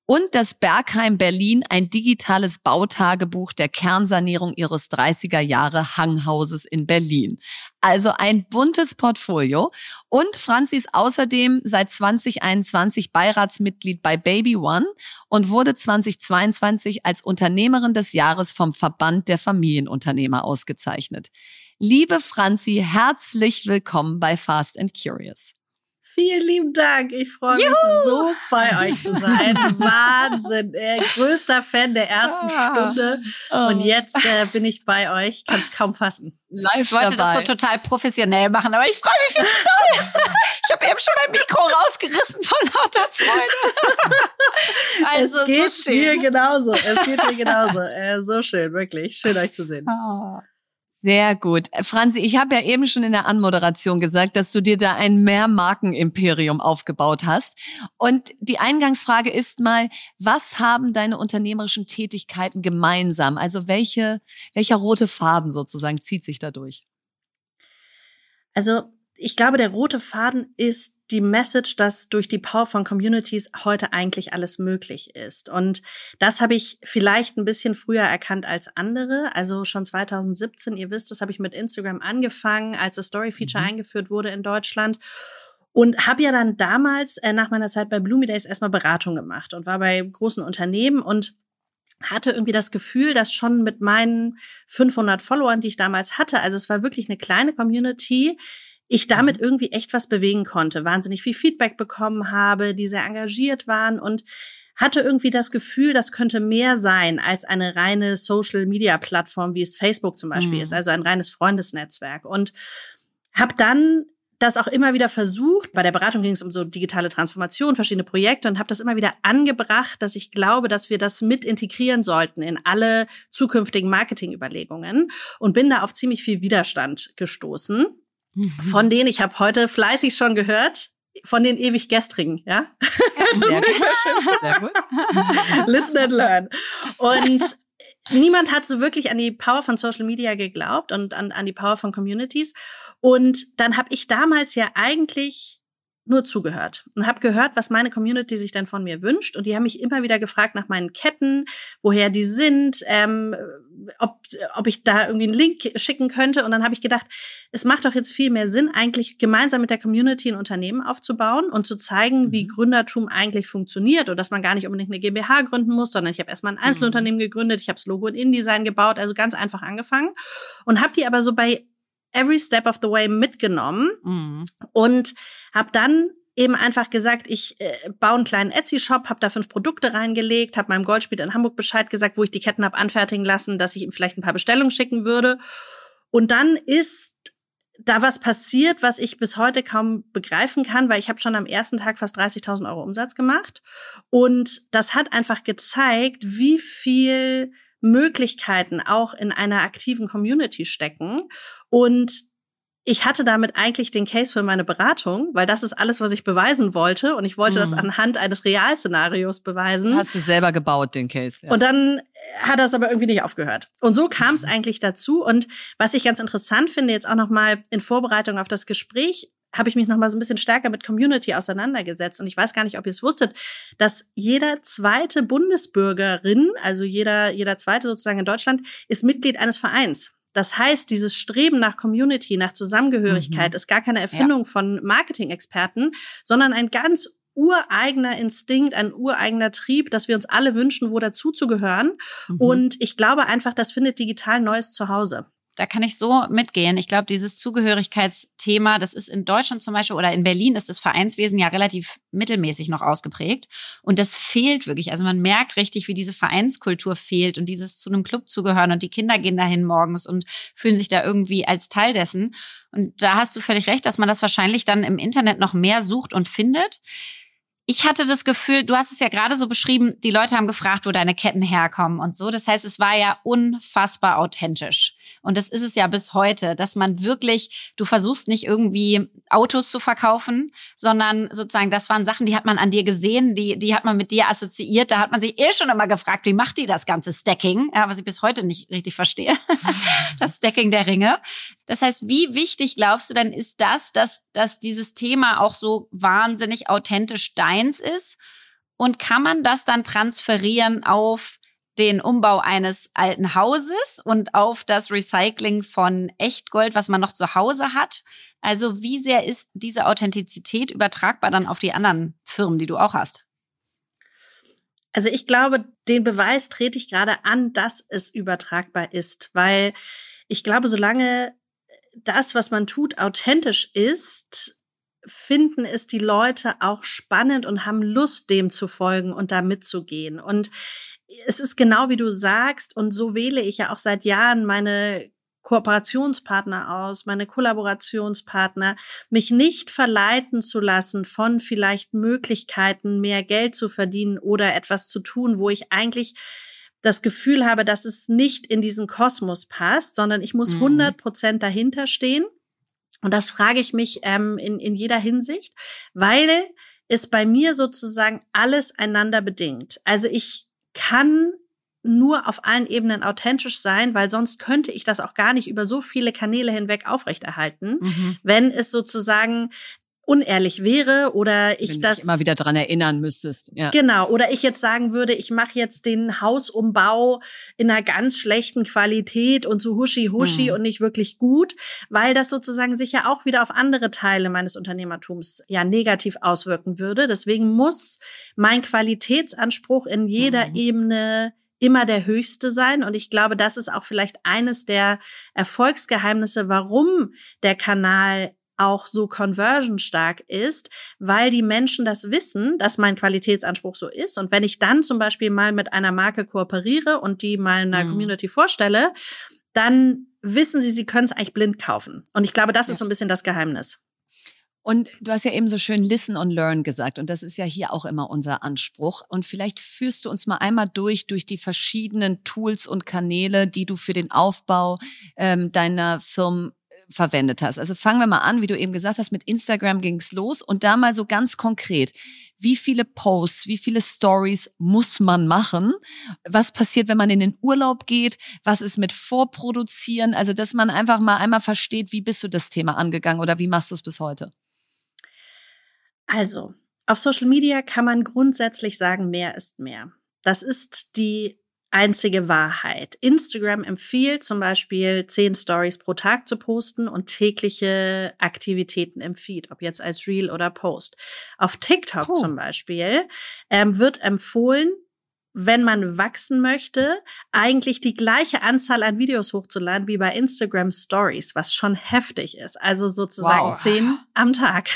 und das Bergheim Berlin ein digitales Bautagebuch der Kernsanierung ihres 30er Jahre Hanghauses in Berlin. Also ein buntes Portfolio. Und Franzi ist außerdem seit 2021 Beiratsmitglied bei Baby One und wurde 2022 als Unternehmerin des Jahres vom Verband der Familienunternehmer ausgezeichnet. Liebe Franzi, herzlich willkommen bei Fast and Curious. Vielen lieben Dank. Ich freue mich Juhu. so bei euch zu sein. [laughs] Wahnsinn. Äh, größter Fan der ersten ah. Stunde. Oh. Und jetzt äh, bin ich bei euch. Kann es kaum fassen. Live ich wollte dabei. das so total professionell machen, aber ich freue mich wie toll. [laughs] ich habe eben schon mein Mikro rausgerissen von lauter Freude. [laughs] also es geht so schön. mir genauso. Es geht mir genauso. Äh, so schön, wirklich. Schön euch zu sehen. Oh. Sehr gut. Franzi, ich habe ja eben schon in der Anmoderation gesagt, dass du dir da ein Mehrmarkenimperium aufgebaut hast. Und die Eingangsfrage ist mal, was haben deine unternehmerischen Tätigkeiten gemeinsam? Also welche, welcher rote Faden sozusagen zieht sich dadurch? Also ich glaube, der rote Faden ist die Message, dass durch die Power von Communities heute eigentlich alles möglich ist. Und das habe ich vielleicht ein bisschen früher erkannt als andere. Also schon 2017, ihr wisst, das habe ich mit Instagram angefangen, als das Story Feature mhm. eingeführt wurde in Deutschland. Und habe ja dann damals äh, nach meiner Zeit bei Bloomy Days erstmal Beratung gemacht und war bei großen Unternehmen und hatte irgendwie das Gefühl, dass schon mit meinen 500 Followern, die ich damals hatte, also es war wirklich eine kleine Community, ich damit mhm. irgendwie echt was bewegen konnte, wahnsinnig viel Feedback bekommen habe, die sehr engagiert waren und hatte irgendwie das Gefühl, das könnte mehr sein als eine reine Social-Media-Plattform, wie es Facebook zum Beispiel mhm. ist, also ein reines Freundesnetzwerk. Und habe dann das auch immer wieder versucht. Bei der Beratung ging es um so digitale Transformation, verschiedene Projekte und habe das immer wieder angebracht, dass ich glaube, dass wir das mit integrieren sollten in alle zukünftigen Marketingüberlegungen und bin da auf ziemlich viel Widerstand gestoßen. Mhm. Von denen, ich habe heute fleißig schon gehört, von den ewig gestrigen, ja? [laughs] Sehr gut. Sehr [laughs] gut. Listen and learn. Und niemand hat so wirklich an die Power von Social Media geglaubt und an, an die Power von Communities. Und dann habe ich damals ja eigentlich nur zugehört und habe gehört, was meine Community sich dann von mir wünscht. Und die haben mich immer wieder gefragt nach meinen Ketten, woher die sind, ähm, ob, ob ich da irgendwie einen Link schicken könnte. Und dann habe ich gedacht, es macht doch jetzt viel mehr Sinn, eigentlich gemeinsam mit der Community ein Unternehmen aufzubauen und zu zeigen, wie mhm. Gründertum eigentlich funktioniert und dass man gar nicht unbedingt eine GmbH gründen muss, sondern ich habe erstmal ein Einzelunternehmen mhm. gegründet, ich habe das Logo in InDesign gebaut, also ganz einfach angefangen und habe die aber so bei every step of the way mitgenommen mhm. und habe dann eben einfach gesagt, ich äh, baue einen kleinen Etsy-Shop, habe da fünf Produkte reingelegt, habe meinem Goldspieler in Hamburg Bescheid gesagt, wo ich die Ketten habe anfertigen lassen, dass ich ihm vielleicht ein paar Bestellungen schicken würde. Und dann ist da was passiert, was ich bis heute kaum begreifen kann, weil ich habe schon am ersten Tag fast 30.000 Euro Umsatz gemacht. Und das hat einfach gezeigt, wie viel Möglichkeiten auch in einer aktiven Community stecken. Und ich hatte damit eigentlich den Case für meine Beratung, weil das ist alles, was ich beweisen wollte. Und ich wollte mhm. das anhand eines Realszenarios beweisen. Hast du selber gebaut, den Case. Ja. Und dann hat das aber irgendwie nicht aufgehört. Und so kam es mhm. eigentlich dazu. Und was ich ganz interessant finde, jetzt auch nochmal in Vorbereitung auf das Gespräch, habe ich mich noch mal so ein bisschen stärker mit Community auseinandergesetzt und ich weiß gar nicht, ob ihr es wusstet, dass jeder zweite Bundesbürgerin, also jeder jeder zweite sozusagen in Deutschland, ist Mitglied eines Vereins. Das heißt, dieses Streben nach Community, nach Zusammengehörigkeit mhm. ist gar keine Erfindung ja. von Marketing-Experten, sondern ein ganz ureigener Instinkt, ein ureigener Trieb, dass wir uns alle wünschen, wo dazuzugehören. Mhm. Und ich glaube einfach, das findet digital neues Zuhause da kann ich so mitgehen. Ich glaube, dieses Zugehörigkeitsthema, das ist in Deutschland zum Beispiel oder in Berlin ist das Vereinswesen ja relativ mittelmäßig noch ausgeprägt. Und das fehlt wirklich. Also man merkt richtig, wie diese Vereinskultur fehlt und dieses zu einem Club zugehören und die Kinder gehen dahin morgens und fühlen sich da irgendwie als Teil dessen. Und da hast du völlig recht, dass man das wahrscheinlich dann im Internet noch mehr sucht und findet ich hatte das Gefühl, du hast es ja gerade so beschrieben, die Leute haben gefragt, wo deine Ketten herkommen und so. Das heißt, es war ja unfassbar authentisch. Und das ist es ja bis heute, dass man wirklich, du versuchst nicht irgendwie Autos zu verkaufen, sondern sozusagen, das waren Sachen, die hat man an dir gesehen, die, die hat man mit dir assoziiert. Da hat man sich eh schon immer gefragt, wie macht die das ganze Stacking? Ja, was ich bis heute nicht richtig verstehe. [laughs] das Stacking der Ringe. Das heißt, wie wichtig glaubst du denn ist das, dass, dass dieses Thema auch so wahnsinnig authentisch deins ist? Und kann man das dann transferieren auf den Umbau eines alten Hauses und auf das Recycling von Echtgold, was man noch zu Hause hat? Also wie sehr ist diese Authentizität übertragbar dann auf die anderen Firmen, die du auch hast? Also ich glaube, den Beweis trete ich gerade an, dass es übertragbar ist, weil ich glaube, solange das, was man tut, authentisch ist, finden es die Leute auch spannend und haben Lust, dem zu folgen und da mitzugehen. Und es ist genau wie du sagst, und so wähle ich ja auch seit Jahren meine Kooperationspartner aus, meine Kollaborationspartner, mich nicht verleiten zu lassen von vielleicht Möglichkeiten, mehr Geld zu verdienen oder etwas zu tun, wo ich eigentlich das Gefühl habe, dass es nicht in diesen Kosmos passt, sondern ich muss 100 mhm. Prozent dahinter stehen. Und das frage ich mich ähm, in, in jeder Hinsicht, weil es bei mir sozusagen alles einander bedingt. Also ich kann nur auf allen Ebenen authentisch sein, weil sonst könnte ich das auch gar nicht über so viele Kanäle hinweg aufrechterhalten, mhm. wenn es sozusagen unehrlich wäre oder ich Wenn das immer wieder dran erinnern müsstest. Ja. Genau, oder ich jetzt sagen würde, ich mache jetzt den Hausumbau in einer ganz schlechten Qualität und so huschi huschi mhm. und nicht wirklich gut, weil das sozusagen sich ja auch wieder auf andere Teile meines Unternehmertums ja negativ auswirken würde. Deswegen muss mein Qualitätsanspruch in jeder mhm. Ebene immer der höchste sein. Und ich glaube, das ist auch vielleicht eines der Erfolgsgeheimnisse, warum der Kanal auch so conversion stark ist, weil die Menschen das wissen, dass mein Qualitätsanspruch so ist. Und wenn ich dann zum Beispiel mal mit einer Marke kooperiere und die mal einer mhm. Community vorstelle, dann wissen sie, sie können es eigentlich blind kaufen. Und ich glaube, das ja. ist so ein bisschen das Geheimnis. Und du hast ja eben so schön Listen and Learn gesagt. Und das ist ja hier auch immer unser Anspruch. Und vielleicht führst du uns mal einmal durch, durch die verschiedenen Tools und Kanäle, die du für den Aufbau ähm, deiner Firmen verwendet hast. Also fangen wir mal an, wie du eben gesagt hast, mit Instagram ging's los und da mal so ganz konkret. Wie viele Posts, wie viele Stories muss man machen? Was passiert, wenn man in den Urlaub geht? Was ist mit Vorproduzieren? Also, dass man einfach mal einmal versteht, wie bist du das Thema angegangen oder wie machst du es bis heute? Also, auf Social Media kann man grundsätzlich sagen, mehr ist mehr. Das ist die einzige Wahrheit. Instagram empfiehlt zum Beispiel zehn Stories pro Tag zu posten und tägliche Aktivitäten im Feed, ob jetzt als Reel oder Post. Auf TikTok oh. zum Beispiel ähm, wird empfohlen, wenn man wachsen möchte, eigentlich die gleiche Anzahl an Videos hochzuladen wie bei Instagram Stories, was schon heftig ist. Also sozusagen wow. zehn am Tag.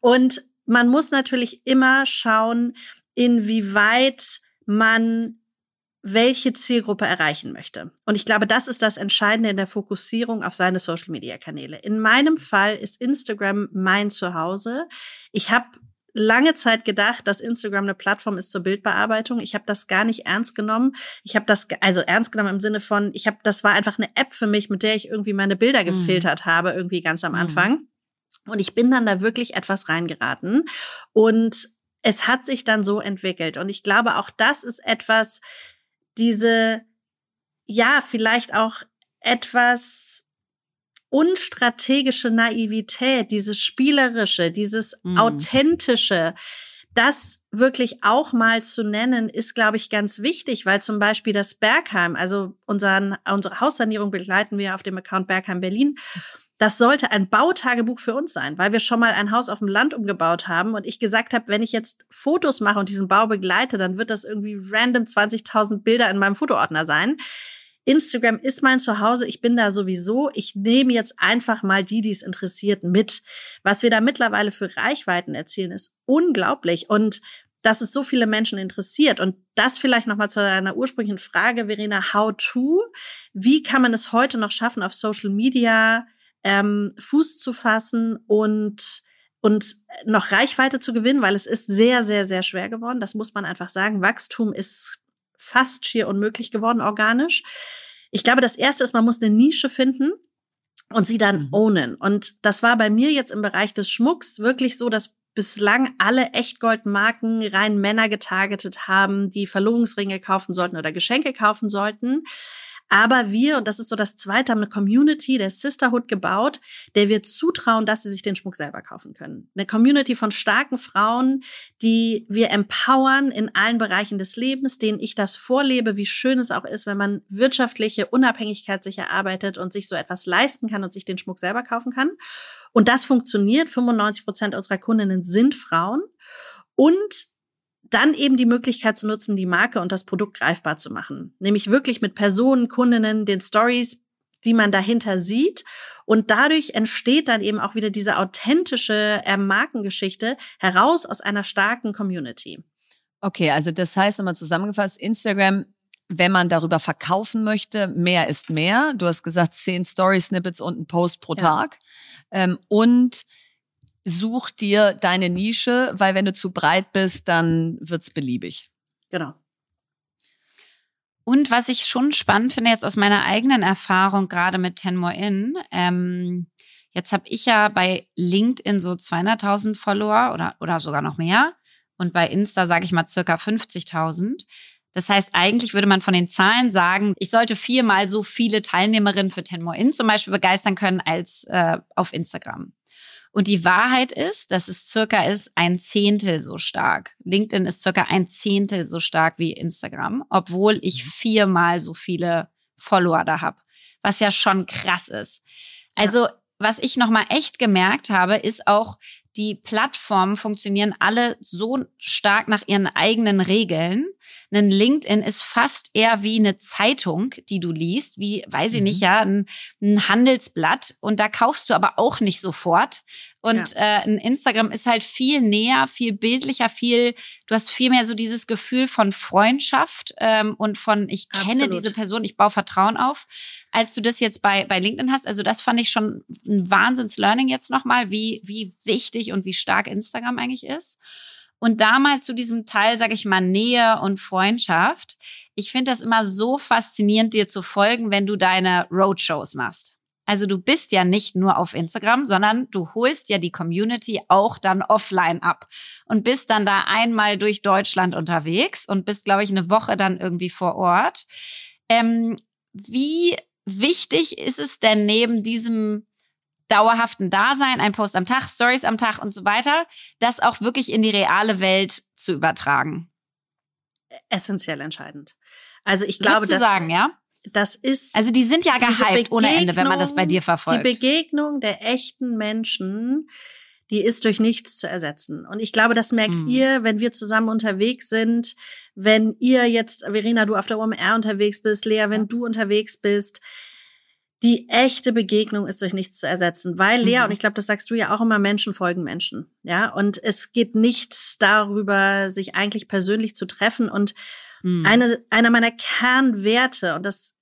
Und man muss natürlich immer schauen, inwieweit man welche Zielgruppe erreichen möchte. Und ich glaube, das ist das Entscheidende in der Fokussierung auf seine Social-Media-Kanäle. In meinem Fall ist Instagram mein Zuhause. Ich habe lange Zeit gedacht, dass Instagram eine Plattform ist zur Bildbearbeitung. Ich habe das gar nicht ernst genommen. Ich habe das also ernst genommen im Sinne von, ich habe das war einfach eine App für mich, mit der ich irgendwie meine Bilder mhm. gefiltert mhm. habe irgendwie ganz am mhm. Anfang. Und ich bin dann da wirklich etwas reingeraten und es hat sich dann so entwickelt und ich glaube auch das ist etwas diese, ja, vielleicht auch etwas unstrategische Naivität, dieses spielerische, dieses mhm. authentische, das wirklich auch mal zu nennen, ist, glaube ich, ganz wichtig, weil zum Beispiel das Bergheim, also unseren, unsere Haussanierung begleiten wir auf dem Account Bergheim Berlin. Das sollte ein Bautagebuch für uns sein, weil wir schon mal ein Haus auf dem Land umgebaut haben und ich gesagt habe, wenn ich jetzt Fotos mache und diesen Bau begleite, dann wird das irgendwie random 20.000 Bilder in meinem Fotoordner sein. Instagram ist mein Zuhause, ich bin da sowieso. Ich nehme jetzt einfach mal die, die es interessiert, mit. Was wir da mittlerweile für Reichweiten erzielen, ist unglaublich. Und dass es so viele Menschen interessiert. Und das vielleicht nochmal zu deiner ursprünglichen Frage, Verena, how to? Wie kann man es heute noch schaffen, auf Social Media ähm, Fuß zu fassen und und noch Reichweite zu gewinnen, weil es ist sehr, sehr, sehr schwer geworden. Das muss man einfach sagen. Wachstum ist fast schier unmöglich geworden, organisch. Ich glaube, das erste ist, man muss eine Nische finden und sie dann mhm. ownen. Und das war bei mir jetzt im Bereich des Schmucks wirklich so, dass bislang alle Echtgoldmarken rein Männer getargetet haben, die Verlobungsringe kaufen sollten oder Geschenke kaufen sollten. Aber wir, und das ist so das Zweite, haben eine Community der Sisterhood gebaut, der wir zutrauen, dass sie sich den Schmuck selber kaufen können. Eine Community von starken Frauen, die wir empowern in allen Bereichen des Lebens, denen ich das vorlebe, wie schön es auch ist, wenn man wirtschaftliche Unabhängigkeit sich erarbeitet und sich so etwas leisten kann und sich den Schmuck selber kaufen kann. Und das funktioniert. 95 Prozent unserer Kundinnen sind Frauen. Und dann eben die Möglichkeit zu nutzen, die Marke und das Produkt greifbar zu machen. Nämlich wirklich mit Personen, Kundinnen, den Stories, die man dahinter sieht. Und dadurch entsteht dann eben auch wieder diese authentische äh, Markengeschichte heraus aus einer starken Community. Okay, also das heißt nochmal zusammengefasst, Instagram, wenn man darüber verkaufen möchte, mehr ist mehr. Du hast gesagt, zehn Story-Snippets und ein Post pro ja. Tag. Ähm, und such dir deine Nische, weil wenn du zu breit bist, dann wird's beliebig. Genau. Und was ich schon spannend finde jetzt aus meiner eigenen Erfahrung gerade mit Ten More In, ähm, jetzt habe ich ja bei LinkedIn so 200.000 Follower oder, oder sogar noch mehr und bei Insta sage ich mal circa 50.000. Das heißt, eigentlich würde man von den Zahlen sagen, ich sollte viermal so viele Teilnehmerinnen für Ten More In zum Beispiel begeistern können als äh, auf Instagram. Und die Wahrheit ist, dass es circa ist ein Zehntel so stark. LinkedIn ist circa ein Zehntel so stark wie Instagram, obwohl ich mhm. viermal so viele Follower da habe, was ja schon krass ist. Also, was ich nochmal echt gemerkt habe, ist auch, die Plattformen funktionieren alle so stark nach ihren eigenen Regeln. Ein LinkedIn ist fast eher wie eine Zeitung, die du liest, wie, weiß ich mhm. nicht, ja, ein, ein, Handelsblatt. Und da kaufst du aber auch nicht sofort. Und ja. äh, ein Instagram ist halt viel näher, viel bildlicher, viel, du hast viel mehr so dieses Gefühl von Freundschaft ähm, und von, ich kenne Absolut. diese Person, ich baue Vertrauen auf, als du das jetzt bei, bei LinkedIn hast. Also das fand ich schon ein Wahnsinns-Learning jetzt nochmal, wie, wie wichtig und wie stark Instagram eigentlich ist. Und da mal zu diesem Teil, sage ich mal, Nähe und Freundschaft. Ich finde das immer so faszinierend, dir zu folgen, wenn du deine Roadshows machst. Also du bist ja nicht nur auf Instagram, sondern du holst ja die Community auch dann offline ab und bist dann da einmal durch Deutschland unterwegs und bist, glaube ich, eine Woche dann irgendwie vor Ort. Ähm, wie wichtig ist es denn neben diesem dauerhaften Dasein, ein Post am Tag, Stories am Tag und so weiter, das auch wirklich in die reale Welt zu übertragen? Essentiell entscheidend. Also ich glaube, dass sagen, ja? Das ist also die sind ja gehypt ohne Ende, wenn man das bei dir verfolgt. Die Begegnung der echten Menschen, die ist durch nichts zu ersetzen. Und ich glaube, das merkt hm. ihr, wenn wir zusammen unterwegs sind, wenn ihr jetzt, Verena, du auf der OMR unterwegs bist, Lea, wenn du unterwegs bist die echte Begegnung ist durch nichts zu ersetzen, weil Lea, mhm. und ich glaube, das sagst du ja auch immer, Menschen folgen Menschen. Ja, und es geht nichts darüber, sich eigentlich persönlich zu treffen. Und mhm. eine, einer meiner Kernwerte, und das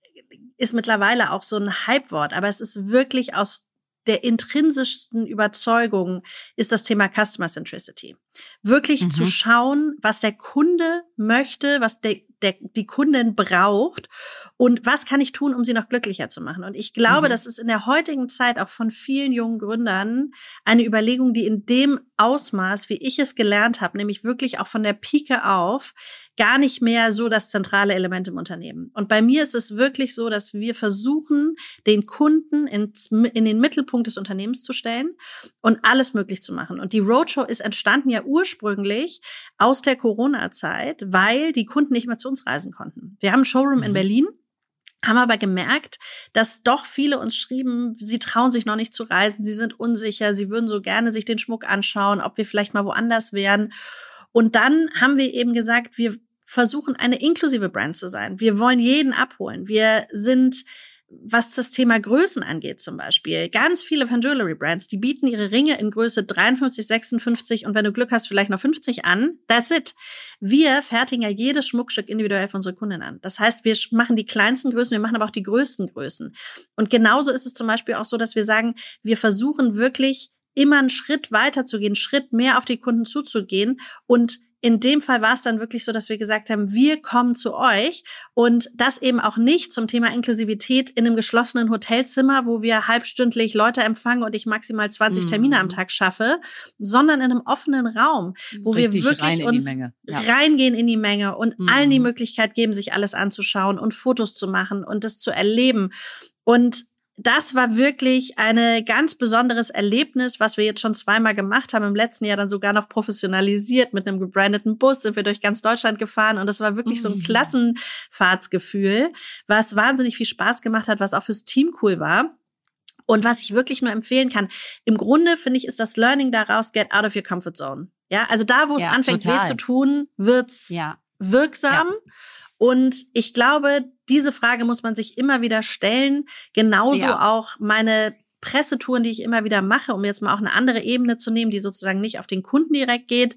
ist mittlerweile auch so ein Hypewort, aber es ist wirklich aus der intrinsischsten Überzeugung ist das Thema Customer Centricity. Wirklich mhm. zu schauen, was der Kunde möchte, was der, der, die Kundin braucht und was kann ich tun, um sie noch glücklicher zu machen. Und ich glaube, mhm. das ist in der heutigen Zeit auch von vielen jungen Gründern eine Überlegung, die in dem Ausmaß, wie ich es gelernt habe, nämlich wirklich auch von der Pike auf, gar nicht mehr so das zentrale Element im Unternehmen. Und bei mir ist es wirklich so, dass wir versuchen, den Kunden ins, in den Mittelpunkt des Unternehmens zu stellen und alles möglich zu machen. Und die Roadshow ist entstanden ja ursprünglich aus der Corona-Zeit, weil die Kunden nicht mehr zu uns reisen konnten. Wir haben einen Showroom mhm. in Berlin haben aber gemerkt, dass doch viele uns schrieben, sie trauen sich noch nicht zu reisen, sie sind unsicher, sie würden so gerne sich den Schmuck anschauen, ob wir vielleicht mal woanders wären. Und dann haben wir eben gesagt, wir versuchen eine inklusive Brand zu sein. Wir wollen jeden abholen. Wir sind was das Thema Größen angeht zum Beispiel. Ganz viele von Jewelry Brands, die bieten ihre Ringe in Größe 53, 56 und wenn du Glück hast, vielleicht noch 50 an. That's it. Wir fertigen ja jedes Schmuckstück individuell für unsere Kunden an. Das heißt, wir machen die kleinsten Größen, wir machen aber auch die größten Größen. Und genauso ist es zum Beispiel auch so, dass wir sagen, wir versuchen wirklich immer einen Schritt weiter zu gehen, Schritt mehr auf die Kunden zuzugehen und in dem Fall war es dann wirklich so, dass wir gesagt haben, wir kommen zu euch und das eben auch nicht zum Thema Inklusivität in einem geschlossenen Hotelzimmer, wo wir halbstündlich Leute empfangen und ich maximal 20 mhm. Termine am Tag schaffe, sondern in einem offenen Raum, wo Richtig wir wirklich rein uns ja. reingehen in die Menge und mhm. allen die Möglichkeit geben, sich alles anzuschauen und Fotos zu machen und das zu erleben. Und das war wirklich eine ganz besonderes Erlebnis, was wir jetzt schon zweimal gemacht haben. Im letzten Jahr dann sogar noch professionalisiert mit einem gebrandeten Bus sind wir durch ganz Deutschland gefahren und das war wirklich so ein mhm. Klassenfahrtsgefühl, was wahnsinnig viel Spaß gemacht hat, was auch fürs Team cool war. Und was ich wirklich nur empfehlen kann, im Grunde finde ich, ist das Learning daraus, get out of your comfort zone. Ja, also da, wo es ja, anfängt total. weh zu tun, wird's ja. wirksam. Ja. Und ich glaube, diese Frage muss man sich immer wieder stellen. Genauso ja. auch meine Pressetouren, die ich immer wieder mache, um jetzt mal auch eine andere Ebene zu nehmen, die sozusagen nicht auf den Kunden direkt geht.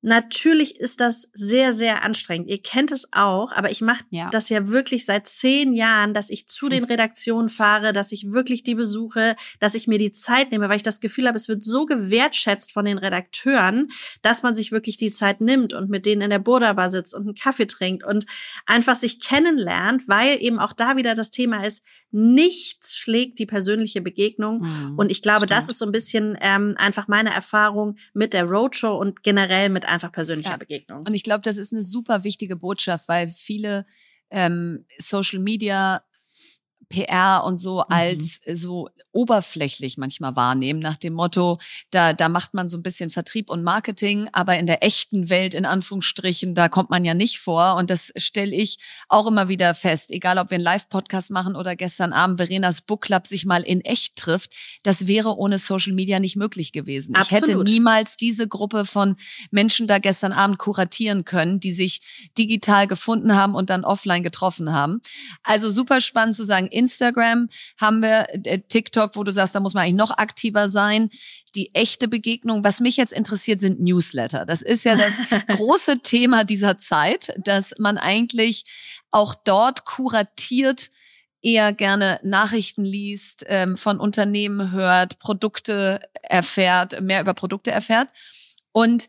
Natürlich ist das sehr, sehr anstrengend. Ihr kennt es auch, aber ich mache ja. das ja wirklich seit zehn Jahren, dass ich zu den [laughs] Redaktionen fahre, dass ich wirklich die besuche, dass ich mir die Zeit nehme, weil ich das Gefühl habe, es wird so gewertschätzt von den Redakteuren, dass man sich wirklich die Zeit nimmt und mit denen in der Burda sitzt und einen Kaffee trinkt und einfach sich kennenlernt, weil eben auch da wieder das Thema ist, nichts schlägt die persönliche Begegnung. Mhm, und ich glaube, stimmt. das ist so ein bisschen ähm, einfach meine Erfahrung mit der Roadshow und generell mit einfach persönlicher ja. Begegnung. Und ich glaube, das ist eine super wichtige Botschaft, weil viele ähm, Social Media PR und so mhm. als mhm. so oberflächlich manchmal wahrnehmen, nach dem Motto, da, da macht man so ein bisschen Vertrieb und Marketing, aber in der echten Welt, in Anführungsstrichen, da kommt man ja nicht vor. Und das stelle ich auch immer wieder fest, egal ob wir einen Live-Podcast machen oder gestern Abend Verenas Book Club sich mal in echt trifft, das wäre ohne Social Media nicht möglich gewesen. Absolut. Ich hätte niemals diese Gruppe von Menschen da gestern Abend kuratieren können, die sich digital gefunden haben und dann offline getroffen haben. Also super spannend zu sagen, Instagram haben wir, äh, TikTok, wo du sagst, da muss man eigentlich noch aktiver sein. Die echte Begegnung, was mich jetzt interessiert, sind Newsletter. Das ist ja das [laughs] große Thema dieser Zeit, dass man eigentlich auch dort kuratiert eher gerne Nachrichten liest, ähm, von Unternehmen hört, Produkte erfährt, mehr über Produkte erfährt. Und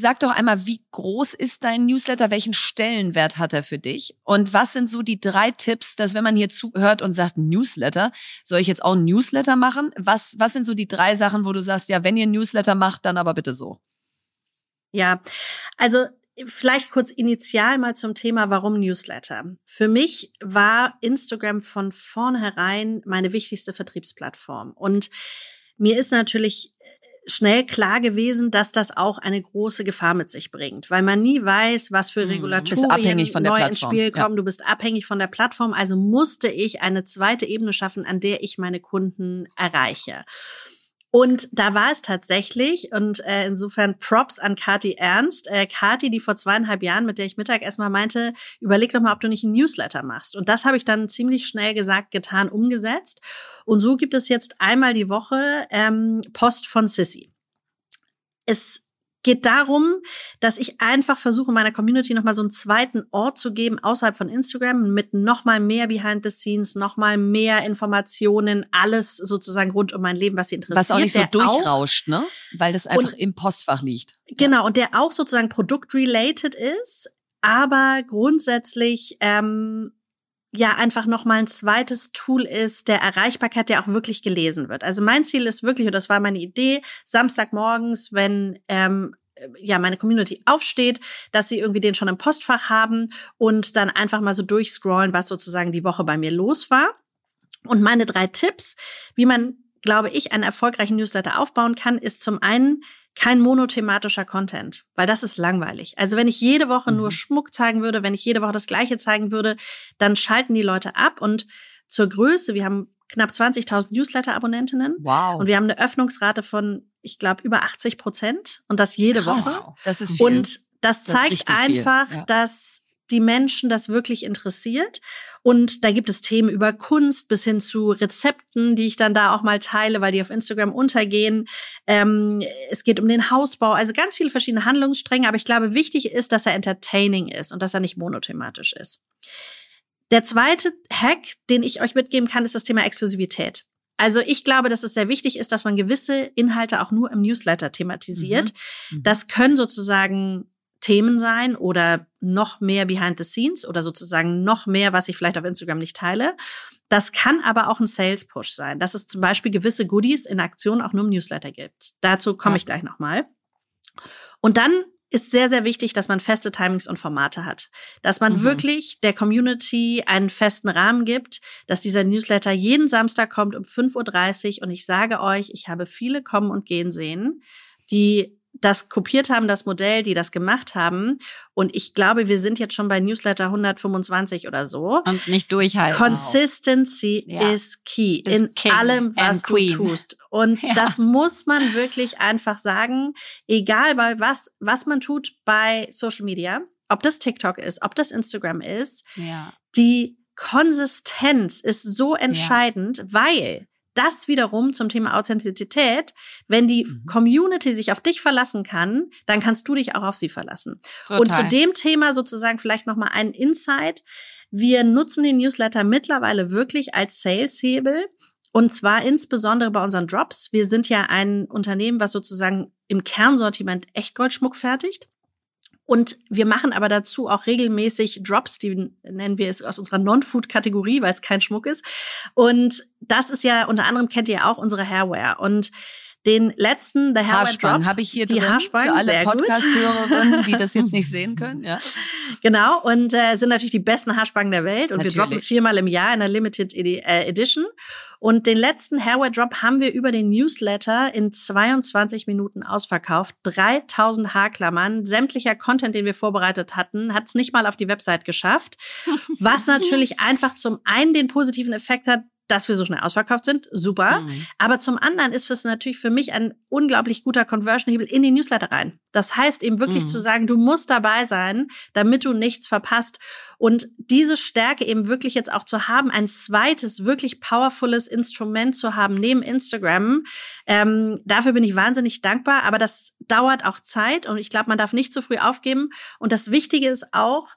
Sag doch einmal, wie groß ist dein Newsletter? Welchen Stellenwert hat er für dich? Und was sind so die drei Tipps, dass wenn man hier zuhört und sagt, Newsletter, soll ich jetzt auch ein Newsletter machen? Was, was sind so die drei Sachen, wo du sagst, ja, wenn ihr ein Newsletter macht, dann aber bitte so? Ja, also Vielleicht kurz initial mal zum Thema, warum Newsletter. Für mich war Instagram von vornherein meine wichtigste Vertriebsplattform. Und mir ist natürlich schnell klar gewesen, dass das auch eine große Gefahr mit sich bringt, weil man nie weiß, was für hm, Regulatorien neu ins Spiel kommen. Ja. Du bist abhängig von der Plattform, also musste ich eine zweite Ebene schaffen, an der ich meine Kunden erreiche. Und da war es tatsächlich, und äh, insofern Props an Kati Ernst. Äh, Kati, die vor zweieinhalb Jahren, mit der ich Mittag erstmal meinte, überleg doch mal, ob du nicht ein Newsletter machst. Und das habe ich dann ziemlich schnell gesagt, getan, umgesetzt. Und so gibt es jetzt einmal die Woche ähm, Post von Sissy. Es geht darum, dass ich einfach versuche, meiner Community nochmal so einen zweiten Ort zu geben, außerhalb von Instagram, mit nochmal mehr Behind the Scenes, nochmal mehr Informationen, alles sozusagen rund um mein Leben, was sie interessiert. Was auch nicht so durchrauscht, ne? Weil das einfach und, im Postfach liegt. Genau, und der auch sozusagen produktrelated ist, aber grundsätzlich ähm, ja einfach noch mal ein zweites Tool ist der Erreichbarkeit, der auch wirklich gelesen wird. Also mein Ziel ist wirklich, und das war meine Idee, Samstagmorgens, wenn ähm, ja meine Community aufsteht, dass sie irgendwie den schon im Postfach haben und dann einfach mal so durchscrollen, was sozusagen die Woche bei mir los war. Und meine drei Tipps, wie man, glaube ich, einen erfolgreichen Newsletter aufbauen kann, ist zum einen kein monothematischer Content, weil das ist langweilig. Also wenn ich jede Woche mhm. nur Schmuck zeigen würde, wenn ich jede Woche das Gleiche zeigen würde, dann schalten die Leute ab und zur Größe, wir haben knapp 20.000 Newsletter-Abonnentinnen. Wow. Und wir haben eine Öffnungsrate von, ich glaube, über 80 Prozent und das jede Krass. Woche. Das ist viel. Und das zeigt das einfach, ja. dass die Menschen das wirklich interessiert. Und da gibt es Themen über Kunst bis hin zu Rezepten, die ich dann da auch mal teile, weil die auf Instagram untergehen. Ähm, es geht um den Hausbau, also ganz viele verschiedene Handlungsstränge. Aber ich glaube, wichtig ist, dass er entertaining ist und dass er nicht monothematisch ist. Der zweite Hack, den ich euch mitgeben kann, ist das Thema Exklusivität. Also ich glaube, dass es sehr wichtig ist, dass man gewisse Inhalte auch nur im Newsletter thematisiert. Mhm. Mhm. Das können sozusagen Themen sein oder noch mehr behind the scenes oder sozusagen noch mehr, was ich vielleicht auf Instagram nicht teile. Das kann aber auch ein Sales Push sein, dass es zum Beispiel gewisse Goodies in Aktion auch nur im Newsletter gibt. Dazu komme ja. ich gleich nochmal. Und dann ist sehr, sehr wichtig, dass man feste Timings und Formate hat. Dass man mhm. wirklich der Community einen festen Rahmen gibt, dass dieser Newsletter jeden Samstag kommt um 5.30 Uhr. Und ich sage euch, ich habe viele kommen und gehen sehen, die das kopiert haben, das Modell, die das gemacht haben. Und ich glaube, wir sind jetzt schon bei Newsletter 125 oder so. Und nicht durchhalten. Consistency ja. is key is in King allem, was du queen. tust. [laughs] Und ja. das muss man wirklich einfach sagen, egal bei was, was man tut bei Social Media, ob das TikTok ist, ob das Instagram ist, ja. die Konsistenz ist so entscheidend, weil das wiederum zum Thema Authentizität, wenn die mhm. Community sich auf dich verlassen kann, dann kannst du dich auch auf sie verlassen. Total. Und zu dem Thema sozusagen vielleicht noch mal einen Insight. Wir nutzen den Newsletter mittlerweile wirklich als Saleshebel. Und zwar insbesondere bei unseren Drops. Wir sind ja ein Unternehmen, was sozusagen im Kernsortiment Echtgoldschmuck fertigt. Und wir machen aber dazu auch regelmäßig Drops, die nennen wir es aus unserer Non-Food-Kategorie, weil es kein Schmuck ist. Und das ist ja unter anderem kennt ihr auch unsere Hairwear. Und den letzten The Hair Drop habe ich hier die drin für alle Podcast-Hörerinnen, die das jetzt nicht [laughs] sehen können. Ja. Genau und äh, sind natürlich die besten Haarspangen der Welt und natürlich. wir droppen viermal im Jahr in der Limited äh, Edition. Und den letzten Hairwear Drop haben wir über den Newsletter in 22 Minuten ausverkauft. 3000 Haarklammern, sämtlicher Content, den wir vorbereitet hatten, hat es nicht mal auf die Website geschafft. [laughs] Was natürlich einfach zum einen den positiven Effekt hat, dass wir so schnell ausverkauft sind, super. Mhm. Aber zum anderen ist es natürlich für mich ein unglaublich guter Conversion-Hebel in die Newsletter rein. Das heißt eben wirklich mhm. zu sagen, du musst dabei sein, damit du nichts verpasst. Und diese Stärke eben wirklich jetzt auch zu haben, ein zweites, wirklich powerfules Instrument zu haben neben Instagram, ähm, dafür bin ich wahnsinnig dankbar. Aber das dauert auch Zeit und ich glaube, man darf nicht zu früh aufgeben. Und das Wichtige ist auch,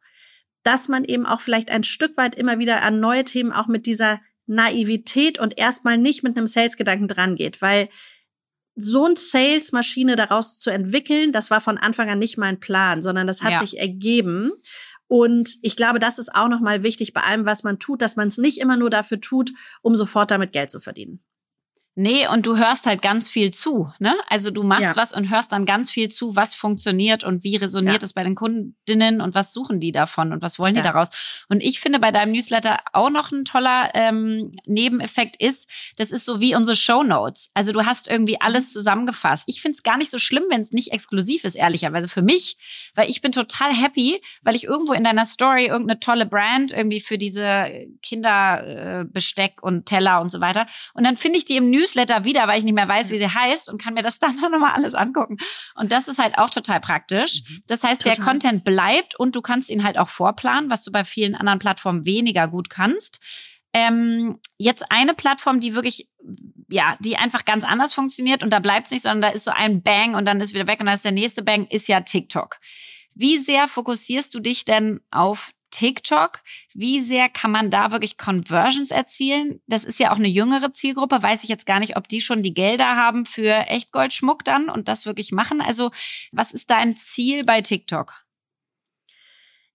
dass man eben auch vielleicht ein Stück weit immer wieder an neue Themen auch mit dieser Naivität und erstmal nicht mit einem Sales-Gedanken dran geht, weil so ein Sales-Maschine daraus zu entwickeln, das war von Anfang an nicht mein Plan, sondern das hat ja. sich ergeben. Und ich glaube, das ist auch nochmal wichtig bei allem, was man tut, dass man es nicht immer nur dafür tut, um sofort damit Geld zu verdienen. Nee, und du hörst halt ganz viel zu. Ne? Also du machst ja. was und hörst dann ganz viel zu, was funktioniert und wie resoniert ja. es bei den Kundinnen und was suchen die davon und was wollen ja. die daraus. Und ich finde bei deinem Newsletter auch noch ein toller ähm, Nebeneffekt ist, das ist so wie unsere Show Notes. Also du hast irgendwie mhm. alles zusammengefasst. Ich finde es gar nicht so schlimm, wenn es nicht exklusiv ist, ehrlicherweise für mich, weil ich bin total happy, weil ich irgendwo in deiner Story irgendeine tolle Brand irgendwie für diese Kinderbesteck äh, und Teller und so weiter. Und dann finde ich die im Newsletter Newsletter wieder, weil ich nicht mehr weiß, wie sie heißt und kann mir das [laughs] dann nochmal alles angucken. Und das ist halt auch total praktisch. Mhm. Das heißt, total. der Content bleibt und du kannst ihn halt auch vorplanen, was du bei vielen anderen Plattformen weniger gut kannst. Ähm, jetzt eine Plattform, die wirklich, ja, die einfach ganz anders funktioniert und da bleibt es nicht, sondern da ist so ein Bang und dann ist wieder weg und dann ist der nächste Bang, ist ja TikTok. Wie sehr fokussierst du dich denn auf TikTok. Wie sehr kann man da wirklich Conversions erzielen? Das ist ja auch eine jüngere Zielgruppe. Weiß ich jetzt gar nicht, ob die schon die Gelder haben für Echtgoldschmuck dann und das wirklich machen. Also was ist dein Ziel bei TikTok?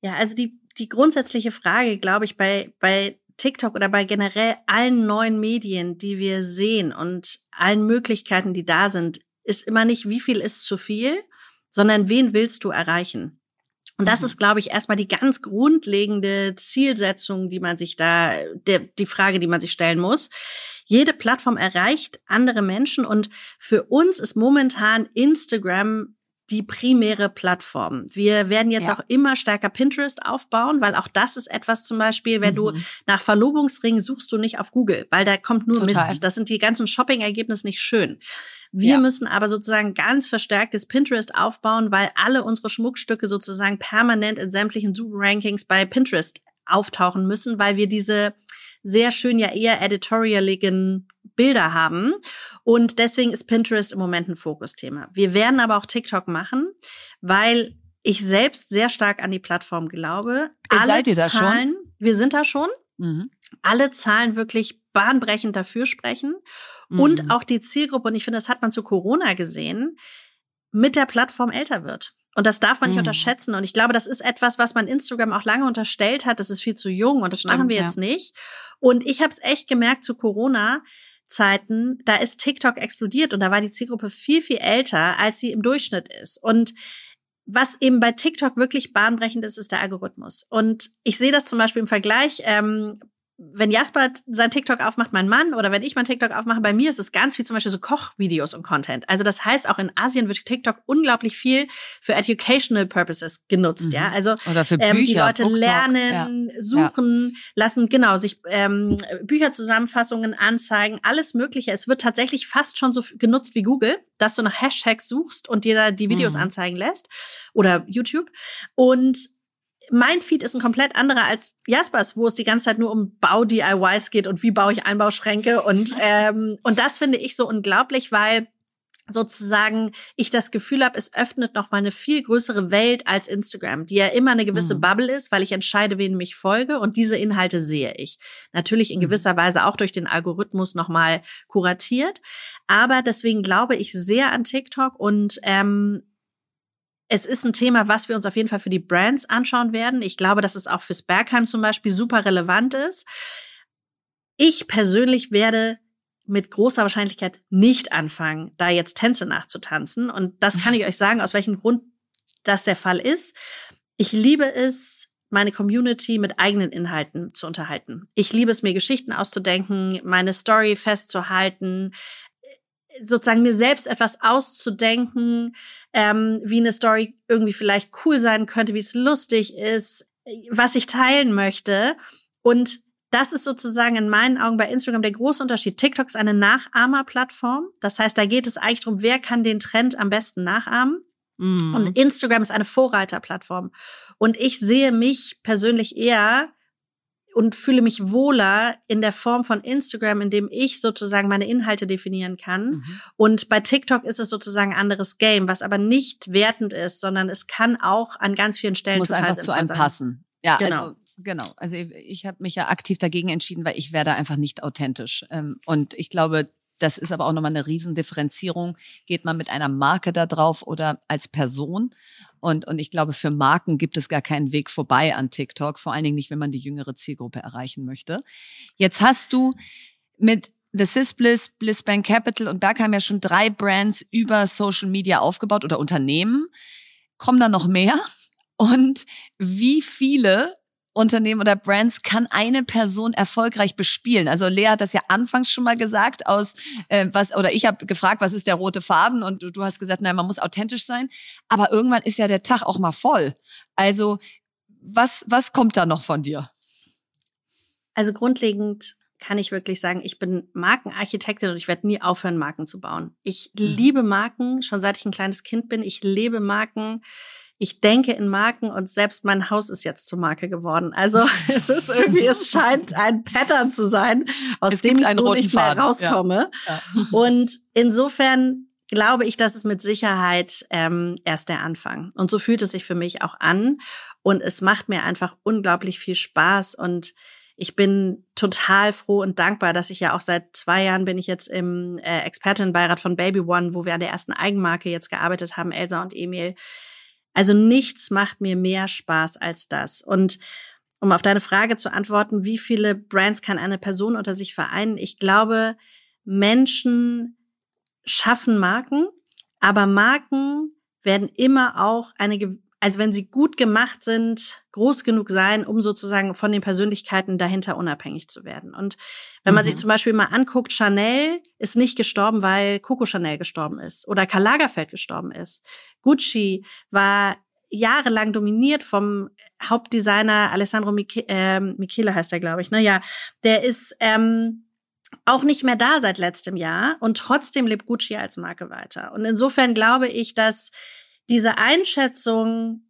Ja, also die, die grundsätzliche Frage, glaube ich, bei, bei TikTok oder bei generell allen neuen Medien, die wir sehen und allen Möglichkeiten, die da sind, ist immer nicht, wie viel ist zu viel, sondern wen willst du erreichen? Und das mhm. ist, glaube ich, erstmal die ganz grundlegende Zielsetzung, die man sich da, der, die Frage, die man sich stellen muss. Jede Plattform erreicht andere Menschen und für uns ist momentan Instagram die primäre Plattform. Wir werden jetzt ja. auch immer stärker Pinterest aufbauen, weil auch das ist etwas zum Beispiel, wenn mhm. du nach Verlobungsringen suchst du nicht auf Google, weil da kommt nur Total. Mist. Das sind die ganzen Shopping-Ergebnisse nicht schön. Wir ja. müssen aber sozusagen ganz verstärktes Pinterest aufbauen, weil alle unsere Schmuckstücke sozusagen permanent in sämtlichen Suchrankings bei Pinterest auftauchen müssen, weil wir diese sehr schön ja eher editorialigen Bilder haben. Und deswegen ist Pinterest im Moment ein Fokusthema. Wir werden aber auch TikTok machen, weil ich selbst sehr stark an die Plattform glaube. Alle Seid ihr da Zahlen, schon? Wir sind da schon. Mhm. Alle Zahlen wirklich bahnbrechend dafür sprechen. Mhm. Und auch die Zielgruppe, und ich finde, das hat man zu Corona gesehen, mit der Plattform älter wird. Und das darf man nicht Mhm. unterschätzen. Und ich glaube, das ist etwas, was man Instagram auch lange unterstellt hat. Das ist viel zu jung und das Stimmt, machen wir ja. jetzt nicht. Und ich habe es echt gemerkt zu Corona. Zeiten, da ist TikTok explodiert und da war die Zielgruppe viel, viel älter, als sie im Durchschnitt ist. Und was eben bei TikTok wirklich bahnbrechend ist, ist der Algorithmus. Und ich sehe das zum Beispiel im Vergleich, ähm, wenn Jasper sein TikTok aufmacht, mein Mann, oder wenn ich mein TikTok aufmache, bei mir ist es ganz viel zum Beispiel so Kochvideos und Content. Also das heißt, auch in Asien wird TikTok unglaublich viel für educational purposes genutzt, Mhm. ja. Also Oder für Bücher. ähm, die Leute Book Talk, lernen, suchen, lassen genau sich ähm, Bücherzusammenfassungen anzeigen, alles Mögliche. Es wird tatsächlich fast schon so genutzt wie Google, dass du nach Hashtags suchst und dir da die Videos Mhm. anzeigen lässt oder YouTube. Und mein Feed ist ein komplett anderer als Jaspers, wo es die ganze Zeit nur um Bau-DIYs geht und wie baue ich Einbauschränke und [laughs] ähm, und das finde ich so unglaublich, weil sozusagen ich das Gefühl habe, es öffnet noch mal eine viel größere Welt als Instagram, die ja immer eine gewisse Mhm. Bubble ist, weil ich entscheide, wen ich folge und diese Inhalte sehe ich. Natürlich in Mhm. gewisser Weise auch durch den Algorithmus noch mal kuratiert, aber deswegen glaube ich sehr an TikTok und ähm, es ist ein Thema, was wir uns auf jeden Fall für die Brands anschauen werden. Ich glaube, dass es auch fürs Bergheim zum Beispiel super relevant ist. Ich persönlich werde mit großer Wahrscheinlichkeit nicht anfangen, da jetzt Tänze nachzutanzen. Und das kann ich [laughs] euch sagen, aus welchem Grund das der Fall ist. Ich liebe es, meine Community mit eigenen Inhalten zu unterhalten. Ich liebe es, mir Geschichten auszudenken, meine Story festzuhalten, sozusagen mir selbst etwas auszudenken, ähm, wie eine Story irgendwie vielleicht cool sein könnte, wie es lustig ist, was ich teilen möchte. Und das ist sozusagen in meinen Augen bei Instagram der große Unterschied. TikTok ist eine Nachahmerplattform. Das heißt, da geht es eigentlich darum, wer kann den Trend am besten nachahmen. Mhm. Und Instagram ist eine Vorreiterplattform. Und ich sehe mich persönlich eher und fühle mich wohler in der Form von Instagram, in dem ich sozusagen meine Inhalte definieren kann. Mhm. Und bei TikTok ist es sozusagen ein anderes Game, was aber nicht wertend ist, sondern es kann auch an ganz vielen Stellen muss einfach zu einem sein. passen. Ja, Genau. also genau. Also ich, ich habe mich ja aktiv dagegen entschieden, weil ich werde einfach nicht authentisch. Ähm, Und ich glaube, das ist aber auch nochmal eine Riesendifferenzierung. Geht man mit einer Marke da drauf oder als Person? Und, und ich glaube, für Marken gibt es gar keinen Weg vorbei an TikTok, vor allen Dingen nicht, wenn man die jüngere Zielgruppe erreichen möchte. Jetzt hast du mit The Sis Bliss, Bliss Bank Capital und Bergheim ja schon drei Brands über Social Media aufgebaut oder Unternehmen. Kommen da noch mehr? Und wie viele Unternehmen oder Brands kann eine Person erfolgreich bespielen? Also Lea hat das ja anfangs schon mal gesagt aus äh, was oder ich habe gefragt, was ist der rote Faden und du, du hast gesagt, nein, man muss authentisch sein, aber irgendwann ist ja der Tag auch mal voll. Also was was kommt da noch von dir? Also grundlegend kann ich wirklich sagen, ich bin Markenarchitektin und ich werde nie aufhören, Marken zu bauen. Ich Mhm. liebe Marken, schon seit ich ein kleines Kind bin. Ich lebe Marken. Ich denke in Marken und selbst mein Haus ist jetzt zur Marke geworden. Also [laughs] es ist irgendwie, es [laughs] scheint ein Pattern zu sein, aus Es dem ich so nicht mehr Faden, ja. rauskomme. Ja. [laughs] Und insofern glaube ich, das ist mit Sicherheit ähm, erst der Anfang. Und so fühlt es sich für mich auch an. Und es macht mir einfach unglaublich viel Spaß. Und ich bin total froh und dankbar, dass ich ja auch seit zwei Jahren bin ich jetzt im äh, Expertinnenbeirat von Baby One, wo wir an der ersten Eigenmarke jetzt gearbeitet haben, Elsa und Emil. Also nichts macht mir mehr Spaß als das. Und um auf deine Frage zu antworten, wie viele Brands kann eine Person unter sich vereinen? Ich glaube, Menschen schaffen Marken, aber Marken werden immer auch eine, also wenn sie gut gemacht sind, groß genug sein, um sozusagen von den Persönlichkeiten dahinter unabhängig zu werden. Und wenn man Mhm. sich zum Beispiel mal anguckt, Chanel ist nicht gestorben, weil Coco Chanel gestorben ist oder Karl Lagerfeld gestorben ist. Gucci war jahrelang dominiert vom Hauptdesigner Alessandro Miche ähm, Michele heißt er, glaube ich. Ne? Ja, der ist ähm, auch nicht mehr da seit letztem Jahr und trotzdem lebt Gucci als Marke weiter. Und insofern glaube ich, dass diese Einschätzung,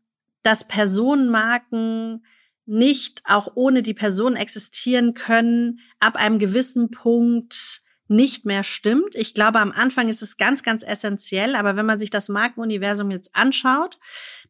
dass Personenmarken nicht auch ohne die Person existieren können, ab einem gewissen Punkt nicht mehr stimmt. Ich glaube, am Anfang ist es ganz, ganz essentiell, aber wenn man sich das Markenuniversum jetzt anschaut,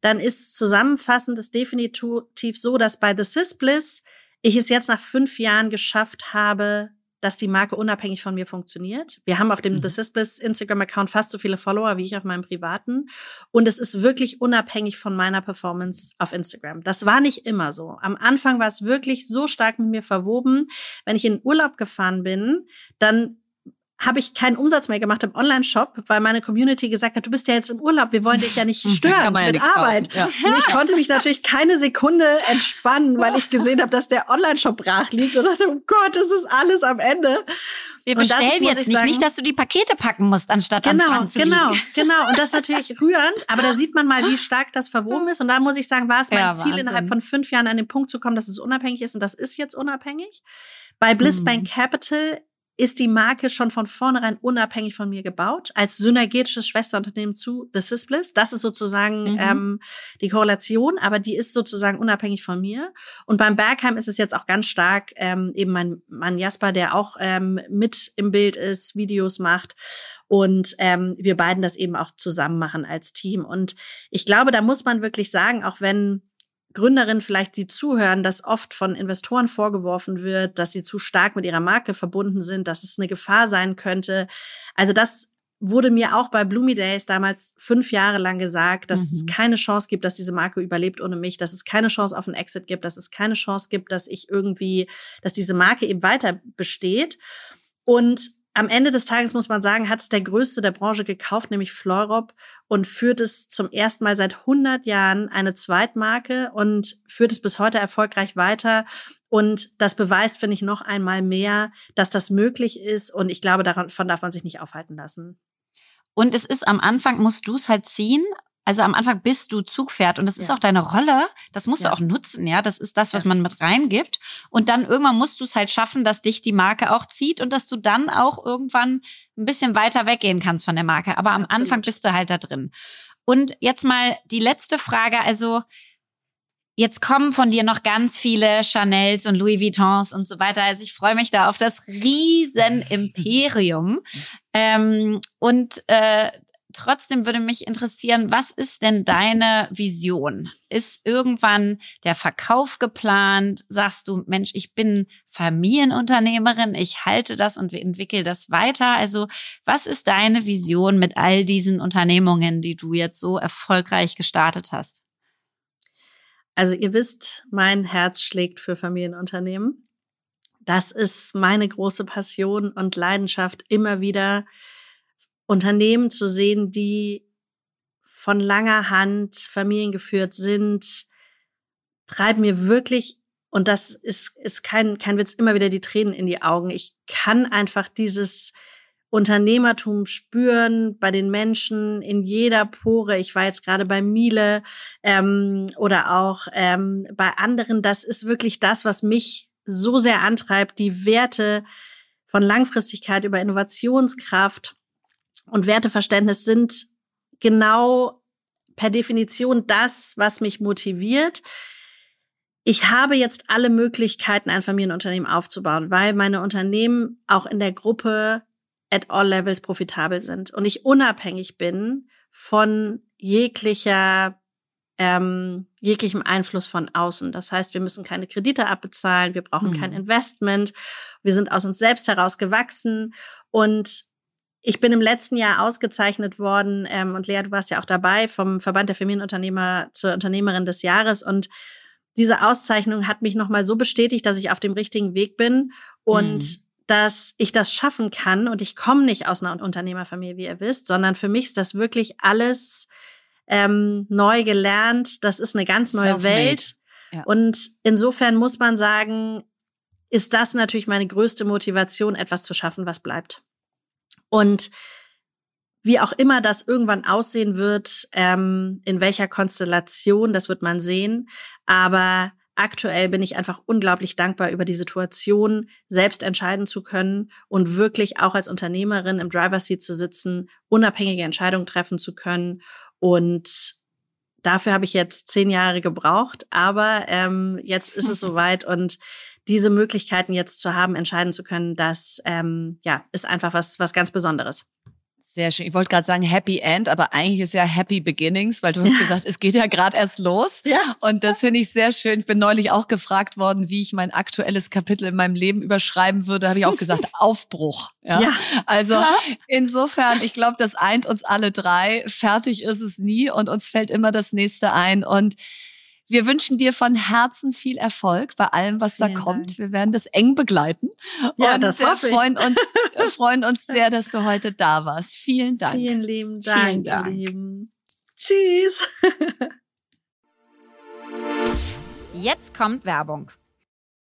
dann ist zusammenfassend es definitiv so, dass bei The Sis Bliss ich es jetzt nach fünf Jahren geschafft habe, dass die Marke unabhängig von mir funktioniert. Wir haben auf dem mhm. The Sisbliss Instagram-Account fast so viele Follower wie ich auf meinem privaten. Und es ist wirklich unabhängig von meiner Performance auf Instagram. Das war nicht immer so. Am Anfang war es wirklich so stark mit mir verwoben. Wenn ich in Urlaub gefahren bin, dann habe ich keinen Umsatz mehr gemacht im Online-Shop, weil meine Community gesagt hat, du bist ja jetzt im Urlaub, wir wollen dich ja nicht [laughs] stören ja mit Arbeit. Ja. Und ich konnte mich natürlich keine Sekunde entspannen, weil ich gesehen habe, dass der Online-Shop brach liegt und dachte, oh Gott, das ist alles am Ende. Wir bestellen jetzt nicht, sagen, nicht, dass du die Pakete packen musst, anstatt genau, ans zu Genau, liegen. [laughs] genau. Und das ist natürlich rührend, aber da sieht man mal, wie stark das verwoben ist. Und da muss ich sagen, war es mein ja, Ziel, Wahnsinn. innerhalb von fünf Jahren an den Punkt zu kommen, dass es unabhängig ist. Und das ist jetzt unabhängig. Bei Bliss mhm. Bank Capital ist die Marke schon von vornherein unabhängig von mir gebaut, als synergetisches Schwesterunternehmen zu The Sysbliss. Das ist sozusagen mhm. ähm, die Korrelation, aber die ist sozusagen unabhängig von mir. Und beim Bergheim ist es jetzt auch ganz stark ähm, eben mein Mann Jasper, der auch ähm, mit im Bild ist, Videos macht und ähm, wir beiden das eben auch zusammen machen als Team. Und ich glaube, da muss man wirklich sagen, auch wenn Gründerinnen vielleicht, die zuhören, dass oft von Investoren vorgeworfen wird, dass sie zu stark mit ihrer Marke verbunden sind, dass es eine Gefahr sein könnte. Also das wurde mir auch bei Bloomy Days damals fünf Jahre lang gesagt, dass mhm. es keine Chance gibt, dass diese Marke überlebt ohne mich, dass es keine Chance auf einen Exit gibt, dass es keine Chance gibt, dass ich irgendwie, dass diese Marke eben weiter besteht. Und am Ende des Tages muss man sagen, hat es der größte der Branche gekauft, nämlich Fleurop und führt es zum ersten Mal seit 100 Jahren eine Zweitmarke und führt es bis heute erfolgreich weiter. Und das beweist, finde ich, noch einmal mehr, dass das möglich ist. Und ich glaube, davon darf man sich nicht aufhalten lassen. Und es ist am Anfang, musst du es halt ziehen, also am Anfang bist du Zugpferd und das ja. ist auch deine Rolle. Das musst ja. du auch nutzen, ja. Das ist das, was ja. man mit reingibt. Und dann irgendwann musst du es halt schaffen, dass dich die Marke auch zieht und dass du dann auch irgendwann ein bisschen weiter weggehen kannst von der Marke. Aber am Absolut. Anfang bist du halt da drin. Und jetzt mal die letzte Frage. Also Jetzt kommen von dir noch ganz viele Chanels und Louis Vuittons und so weiter. Also ich freue mich da auf das riesen Imperium. [laughs] Ähm, und äh, Trotzdem würde mich interessieren, was ist denn deine Vision? Ist irgendwann der Verkauf geplant? Sagst du, Mensch, ich bin Familienunternehmerin, ich halte das und entwickle das weiter? Also, was ist deine Vision mit all diesen Unternehmungen, die du jetzt so erfolgreich gestartet hast? Also, ihr wisst, mein Herz schlägt für Familienunternehmen. Das ist meine große Passion und Leidenschaft, immer wieder Unternehmen zu sehen, die von langer Hand familiengeführt sind, treibt mir wirklich, und das ist, ist kein, kein Witz, immer wieder die Tränen in die Augen. Ich kann einfach dieses Unternehmertum spüren bei den Menschen in jeder Pore. Ich war jetzt gerade bei Miele ähm, oder auch ähm, bei anderen. Das ist wirklich das, was mich so sehr antreibt, die Werte von Langfristigkeit über Innovationskraft und Werteverständnis sind genau per Definition das, was mich motiviert. Ich habe jetzt alle Möglichkeiten, ein Familienunternehmen aufzubauen, weil meine Unternehmen auch in der Gruppe at all levels profitabel sind und ich unabhängig bin von jeglicher ähm, jeglichem Einfluss von außen. Das heißt, wir müssen keine Kredite abbezahlen, wir brauchen mhm. kein Investment, wir sind aus uns selbst heraus gewachsen und ich bin im letzten Jahr ausgezeichnet worden ähm, und Lea, du warst ja auch dabei vom Verband der Familienunternehmer zur Unternehmerin des Jahres und diese Auszeichnung hat mich nochmal so bestätigt, dass ich auf dem richtigen Weg bin und mhm. dass ich das schaffen kann. Und ich komme nicht aus einer Unternehmerfamilie, wie ihr wisst, sondern für mich ist das wirklich alles ähm, neu gelernt. Das ist eine ganz neue Welt. Ja. Und insofern muss man sagen, ist das natürlich meine größte Motivation, etwas zu schaffen, was bleibt. Und wie auch immer das irgendwann aussehen wird, ähm, in welcher Konstellation, das wird man sehen. Aber aktuell bin ich einfach unglaublich dankbar über die Situation, selbst entscheiden zu können und wirklich auch als Unternehmerin im Driver Seat zu sitzen, unabhängige Entscheidungen treffen zu können. Und dafür habe ich jetzt zehn Jahre gebraucht, aber ähm, jetzt ist es [laughs] soweit und diese Möglichkeiten jetzt zu haben, entscheiden zu können, das ähm, ja ist einfach was was ganz Besonderes. Sehr schön. Ich wollte gerade sagen Happy End, aber eigentlich ist ja Happy Beginnings, weil du hast gesagt, es geht ja gerade erst los. Ja. Und das finde ich sehr schön. Ich bin neulich auch gefragt worden, wie ich mein aktuelles Kapitel in meinem Leben überschreiben würde. Habe ich auch gesagt, [laughs] Aufbruch. Ja. Ja. Also Ja. insofern, ich glaube, das eint uns alle drei. Fertig ist es nie und uns fällt immer das nächste ein. Und wir wünschen dir von Herzen viel Erfolg bei allem, was da Vielen kommt. Dank. Wir werden das eng begleiten. Ja, und das wir hoffe ich. freuen uns, wir [laughs] freuen uns sehr, dass du heute da warst. Vielen Dank. Vielen lieben Vielen Dank, Dank. ihr Lieben. Tschüss. [laughs] Jetzt kommt Werbung.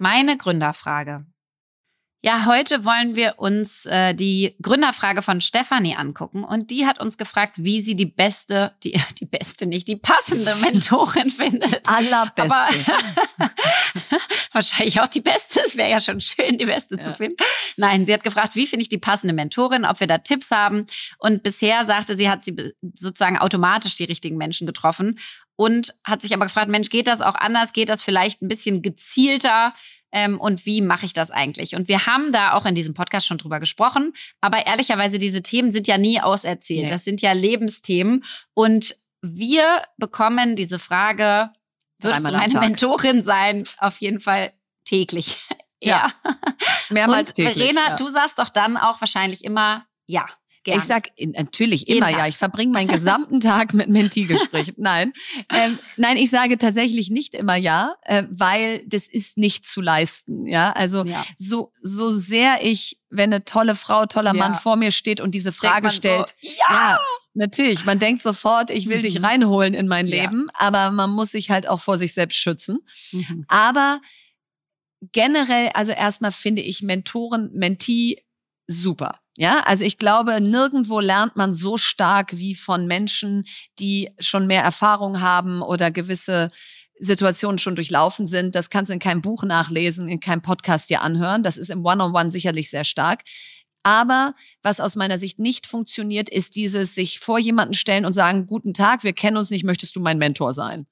Meine Gründerfrage. Ja, heute wollen wir uns äh, die Gründerfrage von Stefanie angucken und die hat uns gefragt, wie sie die beste, die, [laughs] die beste nicht, die passende Mentorin [laughs] findet. Allerbeste. Aber [laughs] wahrscheinlich auch die beste. Es wäre ja schon schön, die beste Ja. zu finden. Nein, sie hat gefragt, wie finde ich die passende Mentorin, ob wir da Tipps haben. Und bisher sagte sie, hat sie sozusagen automatisch die richtigen Menschen getroffen und hat sich aber gefragt, Mensch, geht das auch anders? Geht das vielleicht ein bisschen gezielter? Ähm, und wie mache ich das eigentlich? Und wir haben da auch in diesem Podcast schon drüber gesprochen. Aber ehrlicherweise, diese Themen sind ja nie auserzählt. Nee. Das sind ja Lebensthemen. Und wir bekommen diese Frage, würdest du meine. Mentorin sein? Auf jeden Fall täglich. Ja. Mehrmals Und täglich. Verena, ja. du sagst doch dann auch wahrscheinlich immer ja. Gern. Ich sag in- natürlich Jeden immer Tag. ja. Ich verbringe meinen gesamten [laughs] Tag mit Mentee-Gesprächen. Nein, ähm, nein, ich sage tatsächlich nicht immer ja, äh, weil das ist nicht zu leisten. Ja, also ja. so so sehr ich, wenn eine tolle Frau, toller Mann Ja. vor mir steht und diese Frage stellt, So, ja. ja, natürlich. Man denkt sofort, ich will dich Mhm. reinholen in mein Ja. Leben, aber man muss sich halt auch vor sich selbst schützen. Mhm. Aber generell, also erstmal finde ich Mentoren, Mentee super. Ja, also ich glaube, nirgendwo lernt man so stark wie von Menschen, die schon mehr Erfahrung haben oder gewisse Situationen schon durchlaufen sind. Das kannst du in keinem Buch nachlesen, in keinem Podcast dir anhören. Das ist im One-on-One sicherlich sehr stark. Aber was aus meiner Sicht nicht funktioniert, ist dieses sich vor jemanden stellen und sagen, guten Tag, wir kennen uns nicht, möchtest du mein Mentor sein?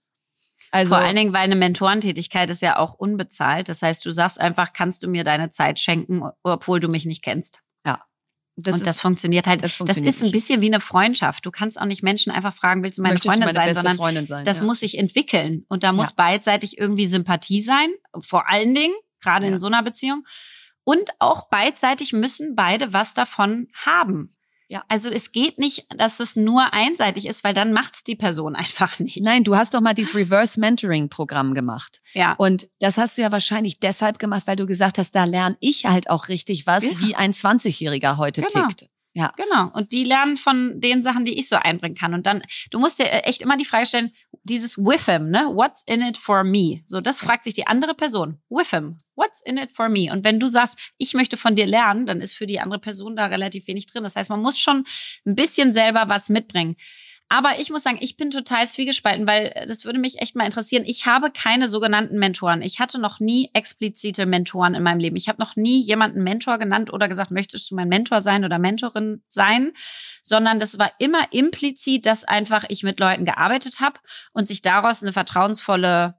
Also, Vor allen Dingen, weil eine Mentorentätigkeit ist ja auch unbezahlt. Das heißt, du sagst einfach, kannst du mir deine Zeit schenken, obwohl du mich nicht kennst. Das und ist, das funktioniert halt. Das, funktioniert das ist ein bisschen wie eine Freundschaft. Du kannst auch nicht Menschen einfach fragen, willst du meine Möchtest Freundin meine sein, sondern Freundin sein, das ja. muss sich entwickeln. Und da muss ja. beidseitig irgendwie Sympathie sein. Vor allen Dingen, gerade ja. in so einer Beziehung. Und auch beidseitig müssen beide was davon haben. Ja. Also es geht nicht, dass es nur einseitig ist, weil dann macht's die Person [laughs] einfach nicht. Nein, du hast doch mal dieses Reverse Mentoring Programm gemacht. Ja. Und das hast du ja wahrscheinlich deshalb gemacht, weil du gesagt hast, da lerne ich halt auch richtig was, ja. wie ein 20-Jähriger heute genau. tickt. Ja. Genau. Und die lernen von den Sachen, die ich so einbringen kann. Und dann, du musst dir echt immer die Frage stellen, dieses with him, ne? What's in it for me? So, das fragt sich die andere Person. With him. What's in it for me? Und wenn du sagst, ich möchte von dir lernen, dann ist für die andere Person da relativ wenig drin. Das heißt, man muss schon ein bisschen selber was mitbringen. Aber ich muss sagen, ich bin total zwiegespalten, weil äh, das würde mich echt mal interessieren. Ich habe keine sogenannten Mentoren. Ich hatte noch nie explizite Mentoren in meinem Leben. Ich habe noch nie jemanden Mentor genannt oder gesagt, möchtest du mein Mentor sein oder Mentorin sein, sondern das war immer implizit, dass einfach ich mit Leuten gearbeitet habe und sich daraus eine vertrauensvolle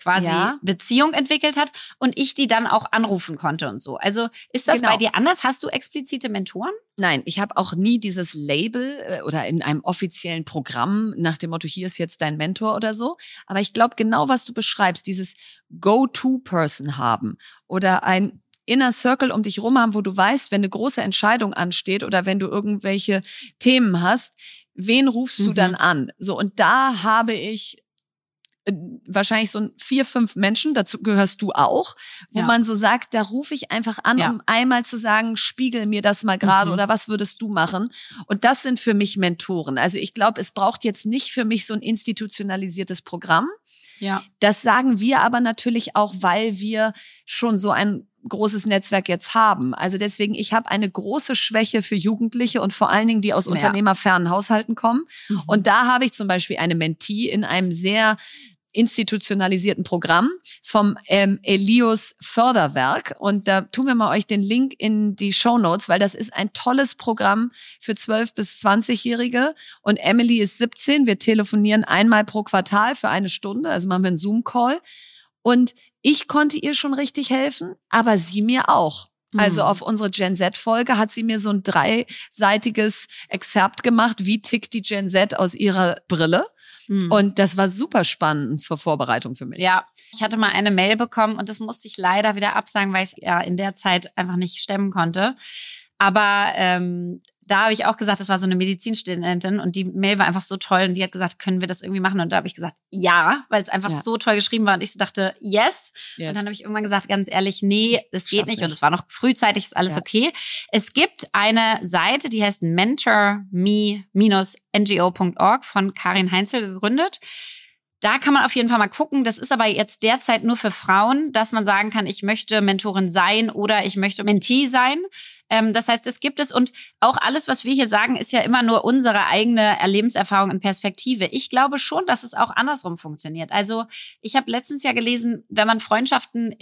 quasi ja. Beziehung entwickelt hat und ich die dann auch anrufen konnte und so. Also ist das genau. bei dir anders? Hast du explizite Mentoren? Nein, ich habe auch nie dieses Label äh, oder in einem offiziellen Programm nach dem Motto, hier ist jetzt dein Mentor oder so. Aber ich glaube genau, was du beschreibst, dieses Go-To-Person haben oder ein Inner Circle um dich rum haben, wo du weißt, wenn eine große Entscheidung ansteht oder wenn du irgendwelche Themen hast, wen rufst du mhm. dann an? So, und da habe ich wahrscheinlich so vier, fünf Menschen, dazu gehörst du auch, wo ja. man so sagt, da rufe ich einfach an, ja. um einmal zu sagen, spiegel mir das mal gerade mhm. oder was würdest du machen? Und das sind für mich Mentoren. Also ich glaube, es braucht jetzt nicht für mich so ein institutionalisiertes Programm. Ja. Das sagen wir aber natürlich auch, weil wir schon so ein großes Netzwerk jetzt haben. Also deswegen, ich habe eine große Schwäche für Jugendliche und vor allen Dingen, die aus ja. unternehmerfernen Haushalten kommen. Mhm. Und da habe ich zum Beispiel eine Mentee in einem sehr institutionalisierten Programm vom ähm, Elios Förderwerk. Und da tun wir mal euch den Link in die Show Notes, weil das ist ein tolles Programm für 12 bis 20-Jährige. Und Emily ist 17. Wir telefonieren einmal pro Quartal für eine Stunde, also machen wir einen Zoom-Call. Und ich konnte ihr schon richtig helfen, aber sie mir auch. Also mhm. auf unsere Gen Z-Folge hat sie mir so ein dreiseitiges Exzerpt gemacht, wie tickt die Gen Z aus ihrer Brille. Mhm. Und das war super spannend zur Vorbereitung für mich. Ja, ich hatte mal eine Mail bekommen und das musste ich leider wieder absagen, weil ich es ja in der Zeit einfach nicht stemmen konnte. Aber ähm, da habe ich auch gesagt, das war so eine Medizinstudentin und die Mail war einfach so toll und die hat gesagt, können wir das irgendwie machen? Und da habe ich gesagt, ja, weil es einfach ja. so toll geschrieben war und ich so dachte, yes. yes. Und dann habe ich irgendwann gesagt, ganz ehrlich, nee, das geht nicht. nicht. Und es war noch frühzeitig, ist alles ja. okay. Es gibt eine Seite, die heißt mentorme-ngo.org von Karin Heinzel gegründet. Da kann man auf jeden Fall mal gucken. Das ist aber jetzt derzeit nur für Frauen, dass man sagen kann, ich möchte Mentorin sein oder ich möchte Mentee sein. Ähm, das heißt, es gibt es und auch alles, was wir hier sagen, ist ja immer nur unsere eigene Lebenserfahrung und Perspektive. Ich glaube schon, dass es auch andersrum funktioniert. Also ich habe letztens ja gelesen, wenn man Freundschaften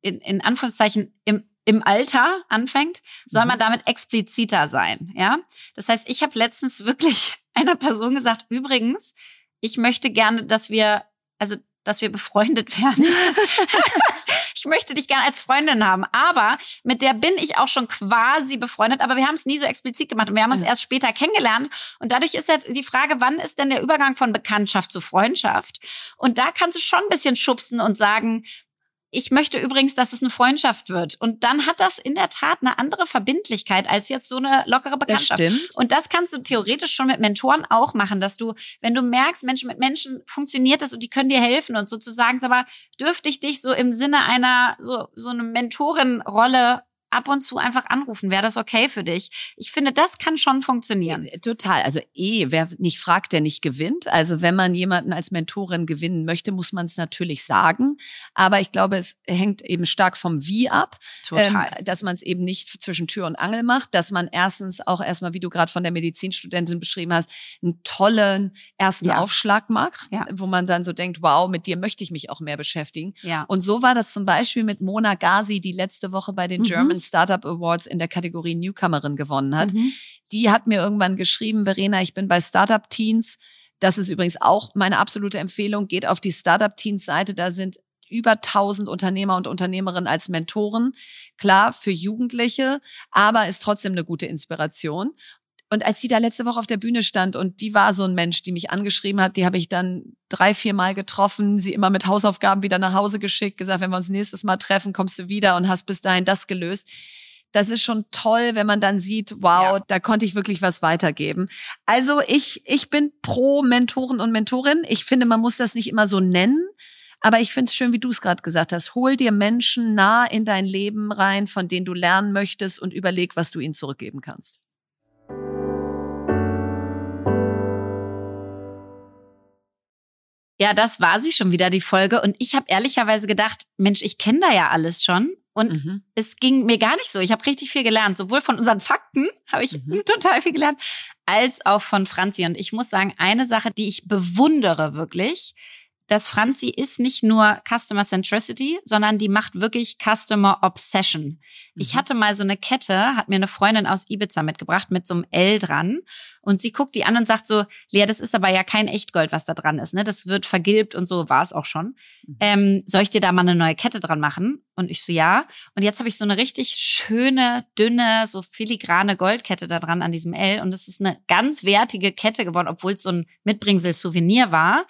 in, in Anführungszeichen im im Alter anfängt, soll mhm. man damit expliziter sein, ja? Das heißt, ich habe letztens wirklich [laughs] einer Person gesagt, übrigens, ich möchte gerne, dass wir, also, dass wir befreundet werden. [laughs] ich möchte dich gerne als Freundin haben. Aber mit der bin ich auch schon quasi befreundet, aber wir haben es nie so explizit gemacht. Und wir haben uns ja. erst später kennengelernt. Und dadurch ist ja die Frage, wann ist denn der Übergang von Bekanntschaft zu Freundschaft? Und da kannst du schon ein bisschen schubsen und sagen, ich möchte übrigens, dass es eine Freundschaft wird. Und dann hat das in der Tat eine andere Verbindlichkeit als jetzt so eine lockere Bekanntschaft. Das stimmt. Und das kannst du theoretisch schon mit Mentoren auch machen, dass du, wenn du merkst, Menschen mit Menschen funktioniert das und die können dir helfen und sozusagen, aber dürfte ich dich so im Sinne einer, so, so eine Mentorenrolle ab und zu einfach anrufen. Wäre das okay für dich? Ich finde, das kann schon funktionieren. Äh, total. Also eh, wer nicht fragt, der nicht gewinnt. Also wenn man jemanden als Mentorin gewinnen möchte, muss man es natürlich sagen. Aber ich glaube, es hängt eben stark vom Wie ab. Total. Ähm, dass man es eben nicht zwischen Tür und Angel macht, dass man erstens auch erstmal, wie du gerade von der Medizinstudentin beschrieben hast, einen tollen ersten ja. Aufschlag macht, ja. wo man dann so denkt, wow, mit dir möchte ich mich auch mehr beschäftigen. Ja. Und so war das zum Beispiel mit Mona Gazi, die letzte Woche bei den mhm. German Startup Awards in der Kategorie Newcomerin gewonnen hat. Mhm. Die hat mir irgendwann geschrieben, Verena, ich bin bei Startup Teens. Das ist übrigens auch meine absolute Empfehlung. Geht auf die Startup Teens Seite. Da sind über 1000 Unternehmer und Unternehmerinnen als Mentoren. Klar, für Jugendliche, aber ist trotzdem eine gute Inspiration. Und als die da letzte Woche auf der Bühne stand und die war so ein Mensch, die mich angeschrieben hat, die habe ich dann drei, vier Mal getroffen, sie immer mit Hausaufgaben wieder nach Hause geschickt, gesagt, wenn wir uns nächstes Mal treffen, kommst du wieder und hast bis dahin das gelöst. Das ist schon toll, wenn man dann sieht, wow, ja. da konnte ich wirklich was weitergeben. Also ich, ich bin pro Mentoren und Mentorin. Ich finde, man muss das nicht immer so nennen. Aber ich finde es schön, wie du es gerade gesagt hast. Hol dir Menschen nah in dein Leben rein, von denen du lernen möchtest und überleg, was du ihnen zurückgeben kannst. Ja, das war sie schon wieder, die Folge. Und ich habe ehrlicherweise gedacht, Mensch, ich kenne da ja alles schon. Und mhm. es ging mir gar nicht so. Ich habe richtig viel gelernt. Sowohl von unseren Fakten [laughs] habe ich mhm. [laughs] total viel gelernt, als auch von Franzi. Und ich muss sagen, eine Sache, die ich bewundere wirklich, dass Franzi ist nicht nur Customer Centricity, sondern die macht wirklich Customer Obsession. Mhm. Ich hatte mal so eine Kette, hat mir eine Freundin aus Ibiza mitgebracht mit so einem L dran und sie guckt die an und sagt so, Lea, das ist aber ja kein Echtgold, was da dran ist, ne? Das wird vergilbt und so war es auch schon. Mhm. Ähm, soll ich dir da mal eine neue Kette dran machen? Und ich so, ja. Und jetzt habe ich so eine richtig schöne, dünne, so filigrane Goldkette da dran an diesem L und es ist eine ganz wertige Kette geworden, obwohl es so ein Mitbringsel-Souvenir war.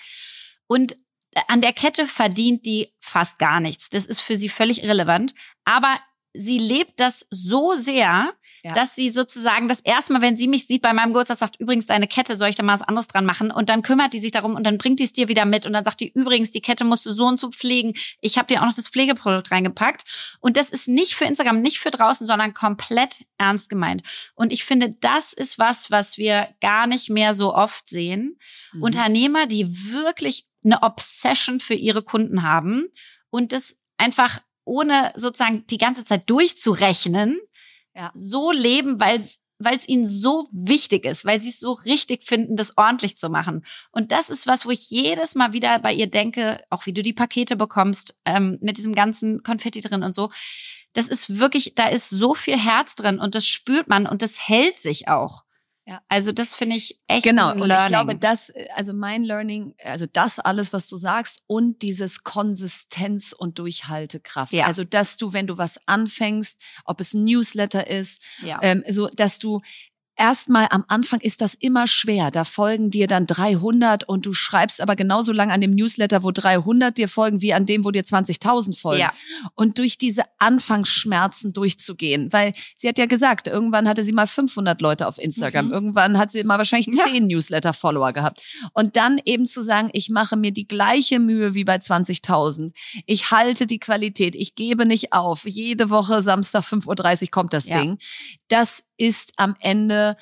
Und an der Kette verdient die fast gar nichts. Das ist für sie völlig irrelevant. Aber sie lebt das so sehr, ja. dass sie sozusagen das erste Mal, wenn sie mich sieht bei meinem Geburtstag, sagt, übrigens, deine Kette, soll ich da mal was anderes dran machen? Und dann kümmert die sich darum und dann bringt die es dir wieder mit und dann sagt die, übrigens, die Kette musst du so und so pflegen. Ich habe dir auch noch das Pflegeprodukt reingepackt. Und das ist nicht für Instagram, nicht für draußen, sondern komplett ernst gemeint. Und ich finde, das ist was, was wir gar nicht mehr so oft sehen. Mhm. Unternehmer, die wirklich eine Obsession für ihre Kunden haben und das einfach ohne sozusagen die ganze Zeit durchzurechnen, ja. so leben, weil es weil es ihnen so wichtig ist, weil sie es so richtig finden, das ordentlich zu machen. Und das ist was, wo ich jedes Mal wieder bei ihr denke, auch wie du die Pakete bekommst, ähm, mit diesem ganzen Konfetti drin und so. Das ist wirklich, da ist so viel Herz drin und das spürt man und das hält sich auch. Ja. Also das finde ich echt genau. ein Learning. Und ich glaube, das, also mein Learning, also das alles, was du sagst und dieses Konsistenz und Durchhaltekraft. Ja. Also dass du, wenn du was anfängst, ob es ein Newsletter ist, ja. ähm, so dass du erstmal am Anfang ist das immer schwer. Da folgen dir dann 300 und du schreibst aber genauso lang an dem Newsletter, wo 300 dir folgen, wie an dem, wo dir 20.000 folgen. Ja. Und durch diese Anfangsschmerzen durchzugehen, weil sie hat ja gesagt, irgendwann hatte sie mal 500 Leute auf Instagram, mhm. irgendwann hat sie mal wahrscheinlich 10 ja. Newsletter-Follower gehabt. Und dann eben zu sagen, ich mache mir die gleiche Mühe wie bei 20.000. Ich halte die Qualität, ich gebe nicht auf. Jede Woche Samstag 5.30 Uhr kommt das ja. Ding. Das ist am Ende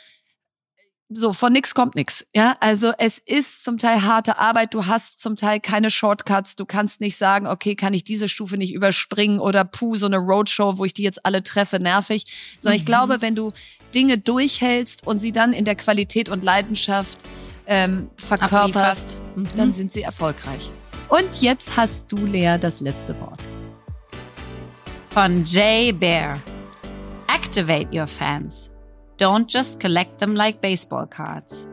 so von nix kommt nix. Ja, also es ist zum Teil harte Arbeit. Du hast zum Teil keine Shortcuts. Du kannst nicht sagen, okay, kann ich diese Stufe nicht überspringen oder puh, so eine Roadshow, wo ich die jetzt alle treffe, nervig. Sondern mhm. ich glaube, wenn du Dinge durchhältst und sie dann in der Qualität und Leidenschaft ähm, verkörperst, mhm. dann sind sie erfolgreich. Und jetzt hast du, Lea, das letzte Wort. Von Jay Bear. Activate your fans. Don't just collect them like baseball cards.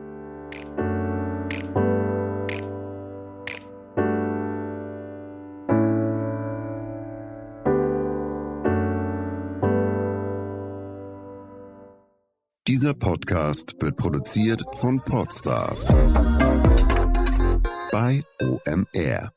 Dieser Podcast wird produziert von Podstars bei OMR.